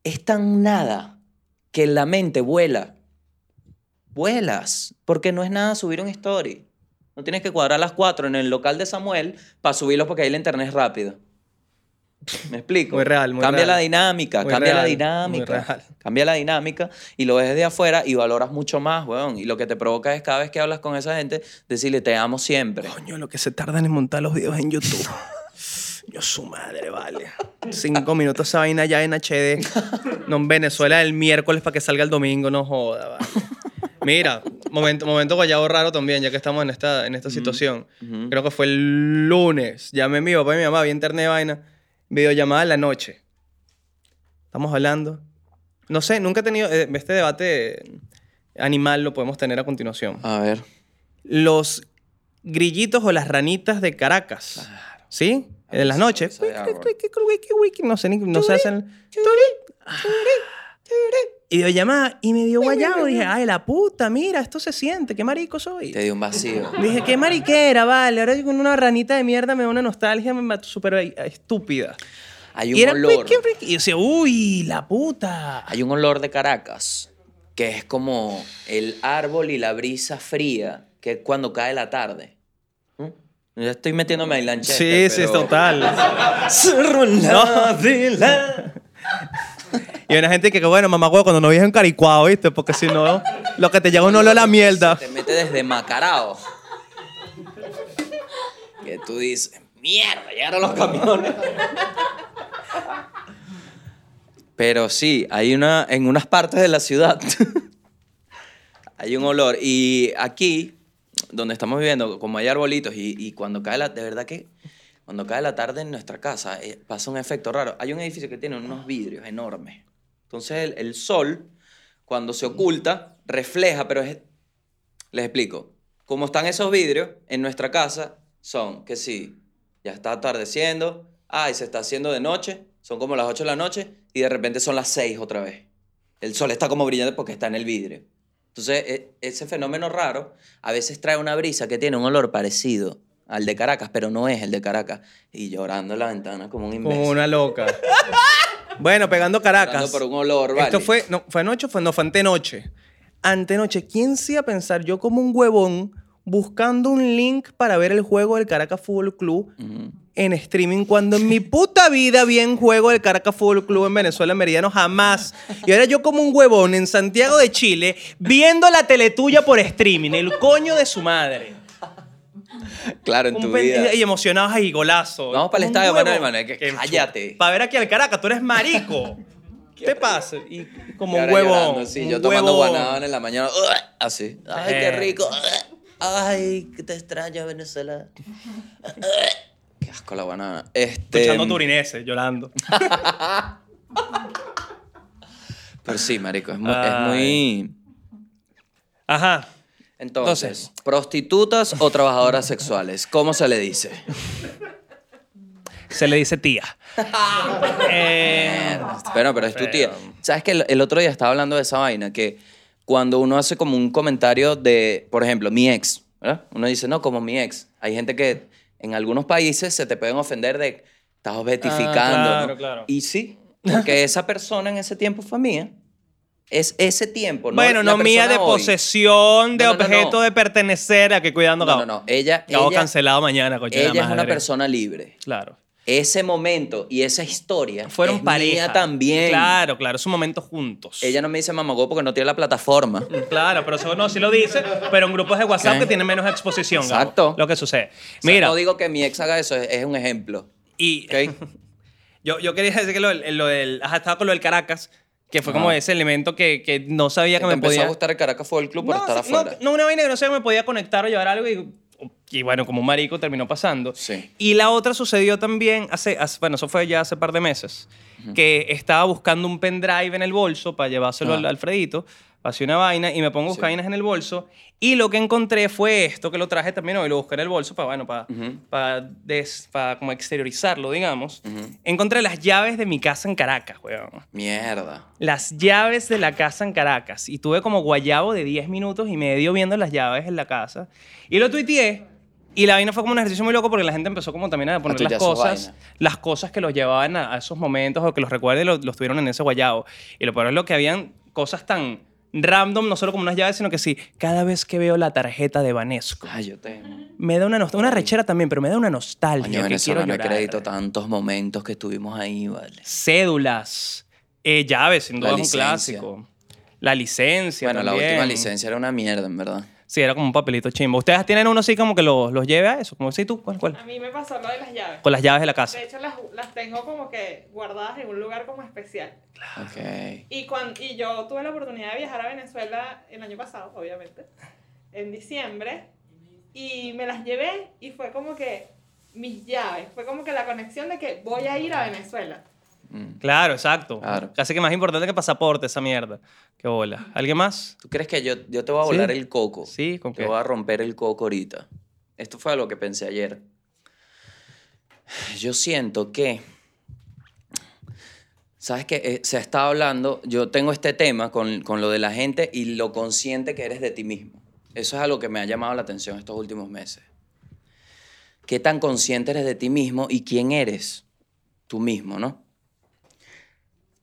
Es tan nada que la mente vuela vuelas, porque no es nada subir un story. No tienes que cuadrar las cuatro en el local de Samuel para subirlo porque ahí la internet es rápido. ¿Me explico? Muy real, muy Cambia real. la dinámica, Muy cambia la real, dinámica. muy real. Cambia la dinámica y lo ves de afuera y valoras mucho más, weón. Y lo que te provoca es cada vez que hablas con esa gente, decirle te amo siempre. Coño, lo que se tardan en montar los videos en YouTube. Yo su madre, vale. Cinco minutos esa vaina ya en HD. No en Venezuela el miércoles para que salga el domingo, no joda, vale. Mira, momento, momento guayabo raro también, ya que estamos en esta, en esta situación. ujú. Creo que fue el lunes. Llamé a mi papá y mi mamá, vi internet de vaina. Videollamada en la noche. Estamos hablando. No sé, nunca he tenido. eh, Este debate animal lo podemos tener a continuación A ver. los grillitos o las ranitas de Caracas. ¿Sí? En las noches. No sé ni, no se hacen. Ah. Y yo llamaba y me dio guayabo. Dije, ay, la puta, mira, esto se siente, qué marico soy. Te dio un vacío. Dije, qué mariquera, vale. Ahora con una ranita de mierda me da una nostalgia me- súper estúpida. Hay Y un era olor. Y yo decía, uy, la puta. Hay un olor de Caracas que es como el árbol y la brisa fría que es cuando cae la tarde. ¿Mm? Ya estoy metiéndome ahí lanchete. Sí, sí, es total. Cerro la vela. Y hay una gente que, bueno, mamá, huevo, cuando no vives en Caricuao, ¿viste? Porque si no, lo que te llega un olor a la mierda. Te mete desde Macarao. Que tú dices, mierda, llegaron los camiones. Pero sí, hay una, en unas partes de la ciudad hay un olor. Y aquí, donde estamos viviendo, como hay arbolitos y, y cuando cae la... De verdad que cuando cae la tarde en nuestra casa eh, pasa un efecto raro. Hay un edificio que tiene unos vidrios enormes. Entonces el, el sol, cuando se oculta, refleja, pero es... Les explico. Como están esos vidrios en nuestra casa, son que sí, ya está atardeciendo, ay, se está haciendo de noche, son como las 8 de la noche y de repente son las 6 otra vez. El sol está como brillante porque está en el vidrio. Entonces, e- ese fenómeno raro a veces trae una brisa que tiene un olor parecido al de Caracas, pero no es el de Caracas. Y llorando en la ventana como un imbécil. Como una loca. Bueno, pegando Caracas. Llorando por un olor, vale. Esto fue, no, fue anoche, o fue, no, fue antenoche. Antenoche. ¿Quién se iba a pensar yo como un huevón buscando un link para ver el juego del Caracas Fútbol Club en streaming cuando en mi puta vida vi en juego del Caracas Fútbol Club en Venezuela, en Meridiano, jamás. Y ahora yo como un huevón en Santiago de Chile viendo la teletuya por streaming, el coño de su madre. Claro, en Un tu vida. Y emocionados ahí, golazo. Vamos para el estadio. Manuel, Manuel, que cállate. Para ver aquí al Caracas, tú eres marico. ¿Qué te pasa? Y como Y un huevo. llorando, sí, un yo tomando huevo- guanábana en la mañana. Así. Ay, qué Eh. rico. Ay, que te extraño, Venezuela. Qué asco la guanábana. Este, Escuchando turineses, llorando. Pero sí, marico, es muy... es Ay. muy- Ajá. Entonces, prostitutas o trabajadoras sexuales, ¿cómo se le dice? Se le dice tía. Eh, Bueno, pero es tu tía. ¿Sabes que el, el otro día estaba hablando de esa vaina? Que cuando uno hace como un comentario de, por ejemplo, mi ex, ¿verdad? Uno dice, no, como mi ex. Hay gente que en algunos países se te pueden ofender de, estás objetificando. Ah, claro, ¿no? claro. Y sí, porque esa persona en ese tiempo fue mía. Es ese tiempo, ¿no? bueno, La no mía de hoy. posesión, de No, no, objeto no. de pertenecer a que cuidando No, Gabo. no, no. Ella, Gabo ella, cancelado mañana, la ella es una persona libre. Claro. Ese momento y esa historia Fueron es pareja. mía también. Claro, claro. Es un momento juntos. Ella no me dice mamagó porque no tiene la plataforma. Claro, pero eso no, sí lo dice, pero en grupos de WhatsApp Ok. que tienen menos exposición. Gabo, Exacto. lo que sucede. O sea, Mira, no digo que mi ex haga eso, es, es un ejemplo. y ¿ok? yo, yo quería decir que lo, del- lo del. Ajá, estaba con lo del Caracas, que fue como ese elemento que, que no sabía que me empezó podía. a gustar el Caracas Fútbol Club por no, estar sí, no, afuera. no, una vaina que no sé, me podía conectar o llevar algo y, y bueno, como un marico terminó pasando. Sí. Y la otra sucedió también hace, hace- bueno, eso fue ya hace par de meses, que estaba buscando un pendrive en el bolso para llevárselo Ajá. al Alfredito, hacía una vaina y me pongo a buscar Sí. vainas en el bolso y lo que encontré fue esto que lo traje también hoy, lo busqué en el bolso para, bueno, para, Ujú. para, des- para como exteriorizarlo, digamos. Ujú. Encontré las llaves de mi casa en Caracas, weón Mierda. las llaves de la casa en Caracas. Y tuve como guayabo de 10 minutos y medio viendo las llaves en la casa. Y lo tuiteé. Y la vaina fue como un ejercicio muy loco porque la gente empezó como también a poner las tuitear su cosas, las cosas que los llevaban a, a esos momentos o que los recuerden los, los tuvieron en ese guayabo. Y lo peor es lo que habían cosas tan, random, no solo como unas llaves, sino que sí, cada vez que veo la tarjeta de Vanesco, Ay, yo tengo. me da una nostalgia, una rechera también, pero me da una nostalgia Coño, que quiero de llorar. crédito, tantos momentos que estuvimos ahí, vale. Cédulas, eh, llaves, sin La duda es un licencia. clásico. La licencia Bueno, la última licencia era una mierda, en verdad. Sí, era como un papelito chimbo. ¿Ustedes tienen uno así como que los, los lleve a eso? Como sí, tú, ¿cuál, cuál? A mí me pasó lo de las llaves. Con las llaves de la casa. De hecho, las, las tengo como que guardadas en un lugar como especial. Ok. Y, cuan- y yo tuve la oportunidad de viajar a Venezuela el año pasado, obviamente, en diciembre, y me las llevé y fue como que mis llaves, fue como que la conexión de que voy a ir a Venezuela. Mm. Claro, exacto. Claro. Casi que más importante que pasaporte esa mierda. Qué bola. ¿Alguien más? ¿Tú crees que yo, yo te voy a Sí. volar el coco? Sí, ¿con Te qué? voy a romper el coco ahorita. Esto fue lo que pensé ayer. Yo siento que, ¿sabes qué? se está hablando, yo tengo este tema con, con lo de la gente y lo consciente que eres de ti mismo. Eso es algo que me ha llamado la atención estos últimos meses. ¿Qué tan consciente eres de ti mismo y quién eres tú mismo, no?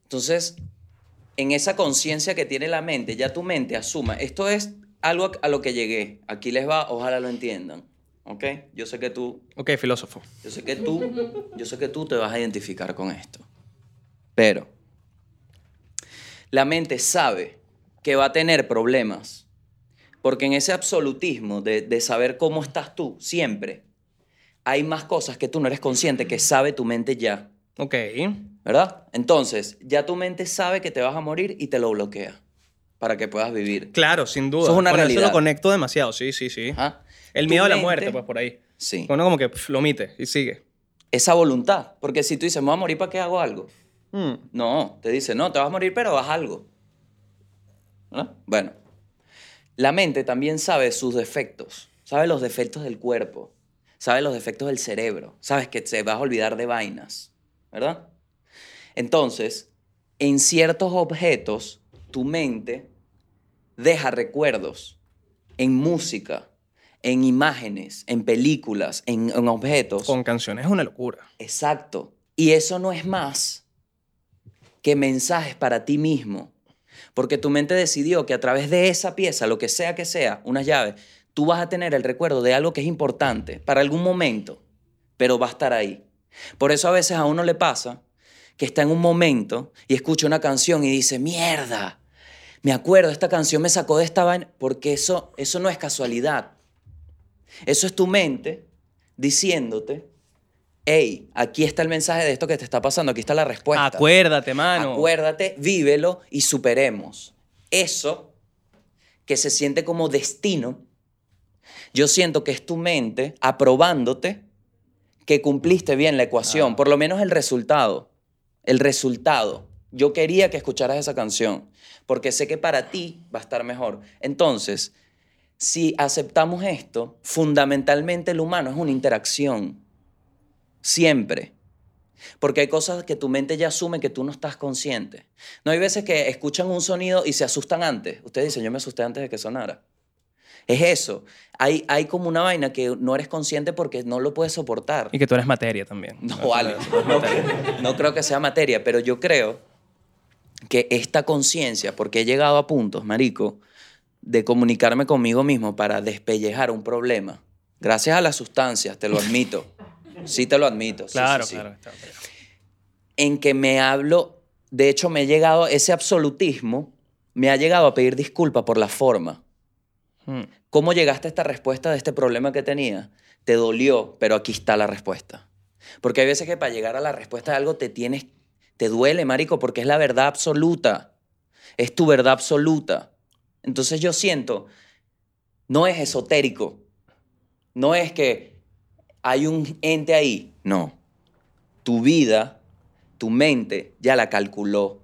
Entonces, en esa conciencia que tiene la mente, ya tu mente asuma, esto es algo a lo que llegué, aquí les va, ojalá lo entiendan, ¿ok? Yo sé que tú, Ok, filósofo. yo sé que tú, yo sé que tú te vas a identificar con esto, pero la mente sabe que va a tener problemas, porque en ese absolutismo de, de saber cómo estás tú, siempre, hay más cosas que tú no eres consciente que sabe tu mente ya. Ok. ¿Verdad? Entonces, ya tu mente sabe que te vas a morir y te lo bloquea para que puedas vivir. Claro, sin duda. Eso es una Con realidad. lo conecto demasiado, sí, sí, sí. Ajá. El Tu miedo a la muerte, pues por ahí. Sí. Uno como que pf, lo omite y sigue. Esa voluntad. Porque si tú dices, me voy a morir para que hago algo. Mm. No, te dice, no, te vas a morir, pero haz algo. ¿verdad? Bueno, la mente también sabe sus defectos, sabe los defectos del cuerpo, sabe los defectos del cerebro, sabes que te vas a olvidar de vainas, ¿verdad? Entonces, en ciertos objetos, tu mente deja recuerdos en música, en imágenes, en películas, en, en objetos. Con canciones es una locura. Exacto. Y eso no es más que mensajes para ti mismo. Porque tu mente decidió que a través de esa pieza, lo que sea que sea, unas llaves, tú vas a tener el recuerdo de algo que es importante para algún momento, pero va a estar ahí. Por eso a veces a uno le pasa que está en un momento y escucha una canción y dice, mierda, me acuerdo, esta canción me sacó de esta vaina, porque eso, eso no es casualidad. Eso es tu mente diciéndote, hey, aquí está el mensaje de esto que te está pasando, aquí está la respuesta. Acuérdate, mano. Acuérdate, vívelo y superemos. Eso que se siente como destino, yo siento que es tu mente aprobándote que cumpliste bien la ecuación, Ah. por lo menos el resultado. El resultado. Yo quería que escucharas esa canción, porque sé que para ti va a estar mejor. Entonces, si aceptamos esto, fundamentalmente el humano es una interacción. Siempre. Porque hay cosas que tu mente ya asume que tú no estás consciente. No hay veces que escuchan un sonido y se asustan antes. Ustedes dicen, yo me asusté antes de que sonara. Es eso. Hay, hay como una vaina que no eres consciente porque no lo puedes soportar. Y que tú eres materia también. No, vale. No, cre- no creo que sea materia, pero yo creo que esta conciencia, porque he llegado a puntos, marico, de comunicarme conmigo mismo para despellejar un problema, gracias a las sustancias, te lo admito. Sí te lo admito. Claro, sí, sí. claro. En que me hablo, de hecho me he llegado, ese absolutismo me ha llegado a pedir disculpas por la forma. Mm. ¿Cómo llegaste a esta respuesta de este problema que tenía? Te dolió, pero aquí está la respuesta. Porque hay veces que para llegar a la respuesta de algo te tienes, te duele, marico, porque es la verdad absoluta. Es tu verdad absoluta. Entonces yo siento, no es esotérico. No es que hay un ente ahí. No. Tu vida, tu mente ya la calculó.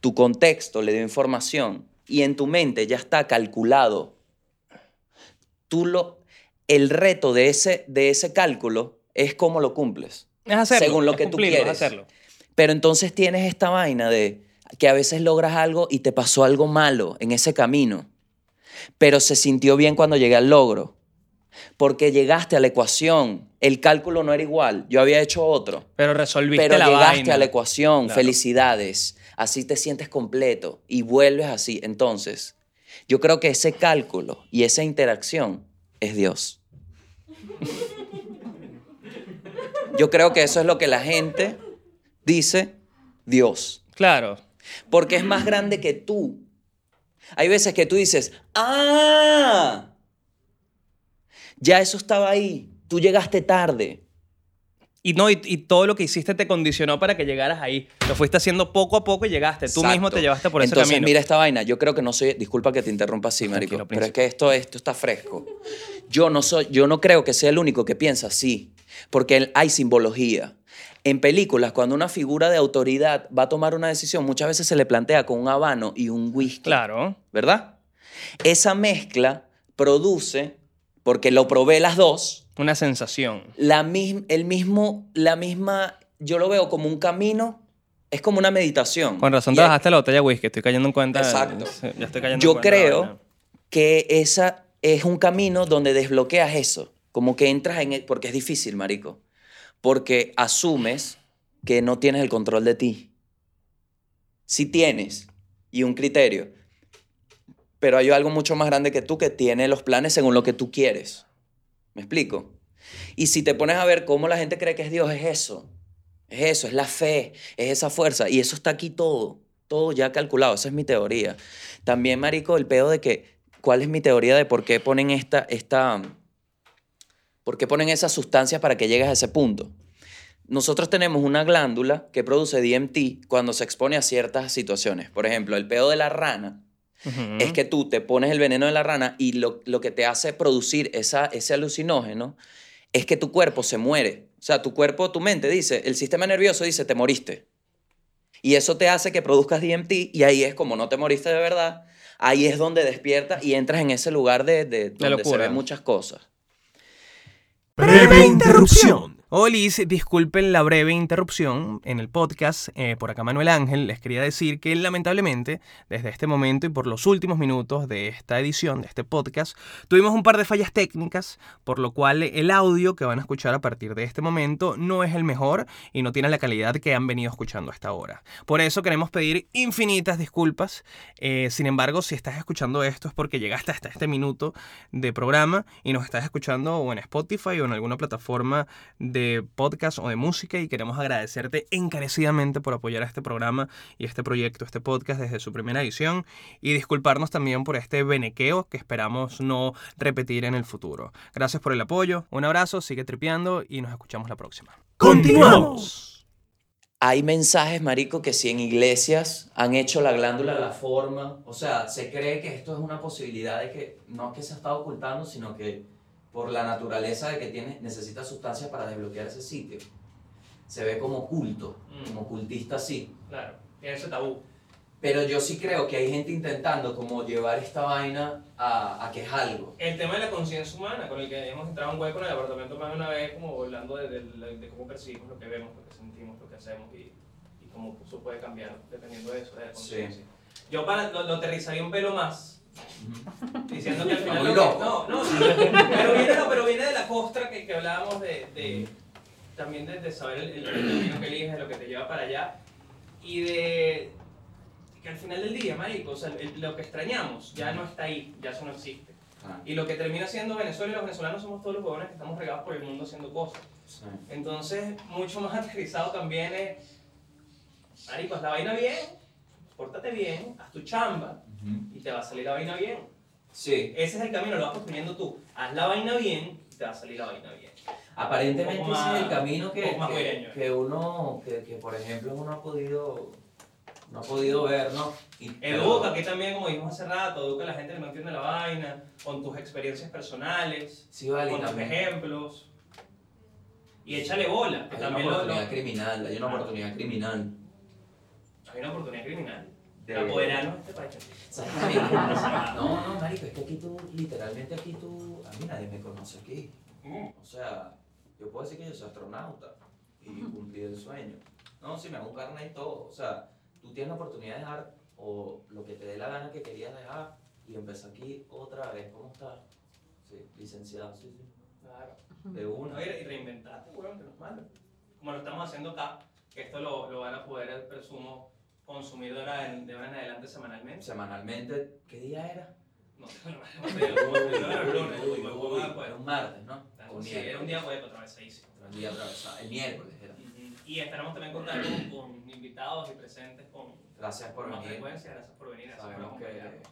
Tu contexto le dio información y en tu mente ya está calculado tú lo, el reto de ese, de ese cálculo es cómo lo cumples. Es hacerlo. Según lo es que tú es quieres. hacerlo. Pero entonces tienes esta vaina de que a veces logras algo y te pasó algo malo en ese camino, pero se sintió bien cuando llegué al logro. Porque llegaste a la ecuación. El cálculo no era igual. Yo había hecho otro. Pero resolviste Pero la llegaste vaina. a la ecuación. Claro. Felicidades. Así te sientes completo y vuelves así. Entonces, yo creo que ese cálculo y esa interacción es Dios. Yo creo que eso es lo que la gente dice Dios. Claro. Porque es más grande que tú. Hay veces que tú dices, ¡ah! Ya eso estaba ahí. Tú llegaste tarde. Y, no, y, y todo lo que hiciste te condicionó para que llegaras ahí. Lo fuiste haciendo poco a poco y llegaste. Tú mismo te llevaste por ese Entonces, camino. mira esta vaina. Yo creo que no soy. Disculpa que te interrumpa así, marico. Tranquilo, pero es que esto, esto está fresco. Yo no soy. Yo no creo que sea el único que piensa así. Porque hay simbología. En películas, cuando una figura de autoridad va a tomar una decisión, muchas veces se le plantea con un habano y un whisky. Claro. ¿Verdad? Esa mezcla produce, porque lo probé las dos, Una sensación. la, mis- el mismo, la misma, yo lo veo como un camino, es como una meditación. Con razón te bajaste la botella whisky. Estoy cayendo en cuenta. Exacto. Ya estoy cayendo en Yo cuenta de la creo que esa es un camino donde desbloqueas eso, como que entras en, el- porque es difícil, marico, porque asumes que no tienes el control de ti. Sí tienes, y un criterio, pero hay algo mucho más grande que tú que tiene los planes según lo que tú quieres. ¿Me explico? Y si te pones a ver cómo la gente cree que es Dios, es eso. Es eso, es la fe, es esa fuerza. Y eso está aquí todo, todo ya calculado. Esa es mi teoría. También, Marico, el pedo de que, ¿cuál es mi teoría de por qué ponen esta, esta, por qué ponen esas sustancias para que llegues a ese punto? Nosotros tenemos una glándula que produce DMT cuando se expone a ciertas situaciones. Por ejemplo, el pedo de la rana Es que tú te pones el veneno de la rana y lo, lo que te hace producir esa, ese alucinógeno es que tu cuerpo se muere. O sea, tu cuerpo, tu mente dice, el sistema nervioso dice, te moriste. Y eso te hace que produzcas DMT y ahí es como no te moriste de verdad, ahí es donde despiertas y entras en ese lugar de, de donde se ven muchas cosas. Breve interrupción. Olis, disculpen la breve interrupción en el podcast. eh, por acá Manuel Ángel les quería decir que lamentablemente desde este momento y por los últimos minutos de esta edición, de este podcast, tuvimos un par de fallas técnicas, por lo cual el audio que van a escuchar a partir de este momento no es el mejor y no tiene la calidad que han venido escuchando hasta ahora. Por eso queremos pedir infinitas disculpas. eh, sin embargo, si estás escuchando esto es porque llegaste hasta este minuto de programa y nos estás escuchando o en Spotify o en alguna plataforma de podcast o de música y queremos agradecerte encarecidamente por apoyar a este programa y este proyecto, este podcast desde su primera edición y disculparnos también por este benequeo que esperamos no repetir en el futuro. Gracias por el apoyo, un abrazo, sigue tripeando y nos escuchamos la próxima. Continuamos. Hay mensajes, marico, que si en iglesias han hecho la glándula la forma, o sea, se cree que esto es una posibilidad de que no es que se está ocultando, sino que por la naturaleza de que tiene, necesita sustancias para desbloquear ese sitio. Se ve como culto, Mm. como cultista así. Claro, tiene ese tabú. Pero yo sí creo que hay gente intentando como llevar esta vaina a, a que es algo. El tema de la conciencia humana, con el que hemos entrado en hueco en el apartamento más de una vez, como hablando de, de- de cómo percibimos lo que vemos, lo que sentimos, lo que hacemos y, y cómo eso puede cambiar dependiendo de eso, de la conciencia. Yo para, lo, lo aterrizaría un pelo más, diciendo que al final... Lo que- no, no, pero viene, no, pero viene de la costra que, que hablábamos de, de- también de, de saber el, camino que eliges, de lo que te lleva para allá y de que al final del día, marico, o sea, el- lo que extrañamos ya no está ahí, ya eso no existe. Ah, Y lo que termina siendo Venezuela y los venezolanos somos todos los jóvenes que estamos regados por el mundo haciendo cosas. sí. Entonces, mucho más aterrizado también es, marico, haz la vaina bien, pórtate bien, haz tu chamba Ujú. y te va a salir la vaina bien. Sí, Ese es el camino, lo vas construyendo tú. Haz la vaina bien y te va a salir la vaina bien. Aparentemente ese es el camino que, un que, que uno, que, que, por ejemplo uno ha podido, no ha podido ver, ¿no? Y- Educa, aquí también, como dijimos hace rato, educa a la gente que no entiende la vaina, con tus experiencias personales, Sí, vale, con tus también ejemplos. Y échale bola, que hay una también lo- lo- oportunidad criminal, hay una Ah. oportunidad criminal. hay una oportunidad criminal de De- apoderarnos de este país. No, no, marico, es que aquí tú, literalmente aquí tú, a mí nadie me conoce aquí. O sea, yo puedo decir que yo soy astronauta y cumplí el sueño. No, si me hago un carnet y todo. O sea, tú tienes la oportunidad de dejar o lo que te dé la gana que querías dejar y empezar aquí otra vez. ¿Cómo estás? Sí, licenciado, sí, sí. Claro. De una. Oye, y reinventarte, weón, que no es malo. Como lo estamos haciendo acá, que esto lo, lo van a poder, presumo, consumir de ahora en, de ahora en adelante semanalmente. Semanalmente, ¿qué día era? No sé, no era un martes, ¿no? Sí, era un día web. Era un día atravesado. El miércoles era. Y estaremos también contando con, invitados y presentes con Gracias por venir. frecuencia. Gracias por venir, gracias por Sabemos que, acompañarnos.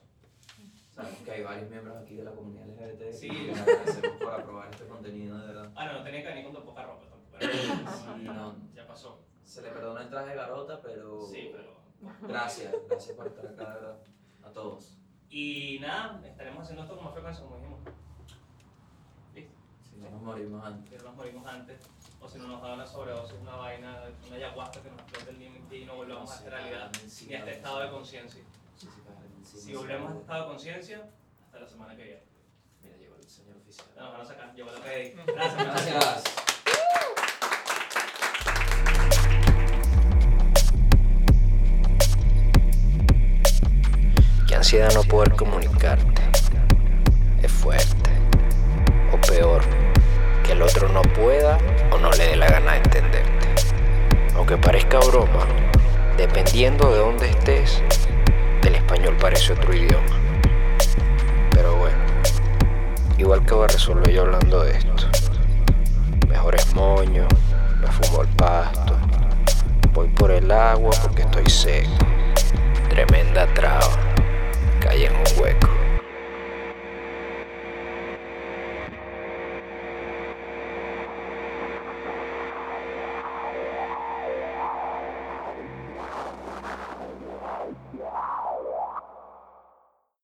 sabemos que hay varios miembros aquí de la comunidad LGBT. Sí. Y les agradecemos por aprobar este contenido, de verdad. Ah, no, no tenía que venir con tu poca ropa tampoco. pero- Sí, no, Ya pasó. se le perdona el traje de garota, pero. Sí, pero. Gracias, gracias por estar acá, de verdad. A todos. Y nada, estaremos haciendo esto con más frecuencia, como dijimos. Listo. Si no nos morimos antes. Que no nos morimos antes. O si no nos da una sobredosis, una vaina, una ayahuasca que nos explote el límite y no volvamos a esta realidad ni a este estado de conciencia. Sí, sí, Si sí. volvemos a este estado de conciencia, hasta la semana que viene. Mira, llegó el señor oficial. Ya Nos van a sacar, llegó la PDI. Gracias, muchachos. Gracias. Que ansiedad no poder comunicarte. Es fuerte. O peor, que el otro no pueda o no le dé la gana de entenderte. Aunque parezca broma, dependiendo de dónde estés, el español parece otro idioma. Pero bueno, igual que voy a resolver yo hablando de esto. Mejores moño, me fumo el pasto, voy por el agua porque estoy seco. Tremenda traba, caí en un hueco.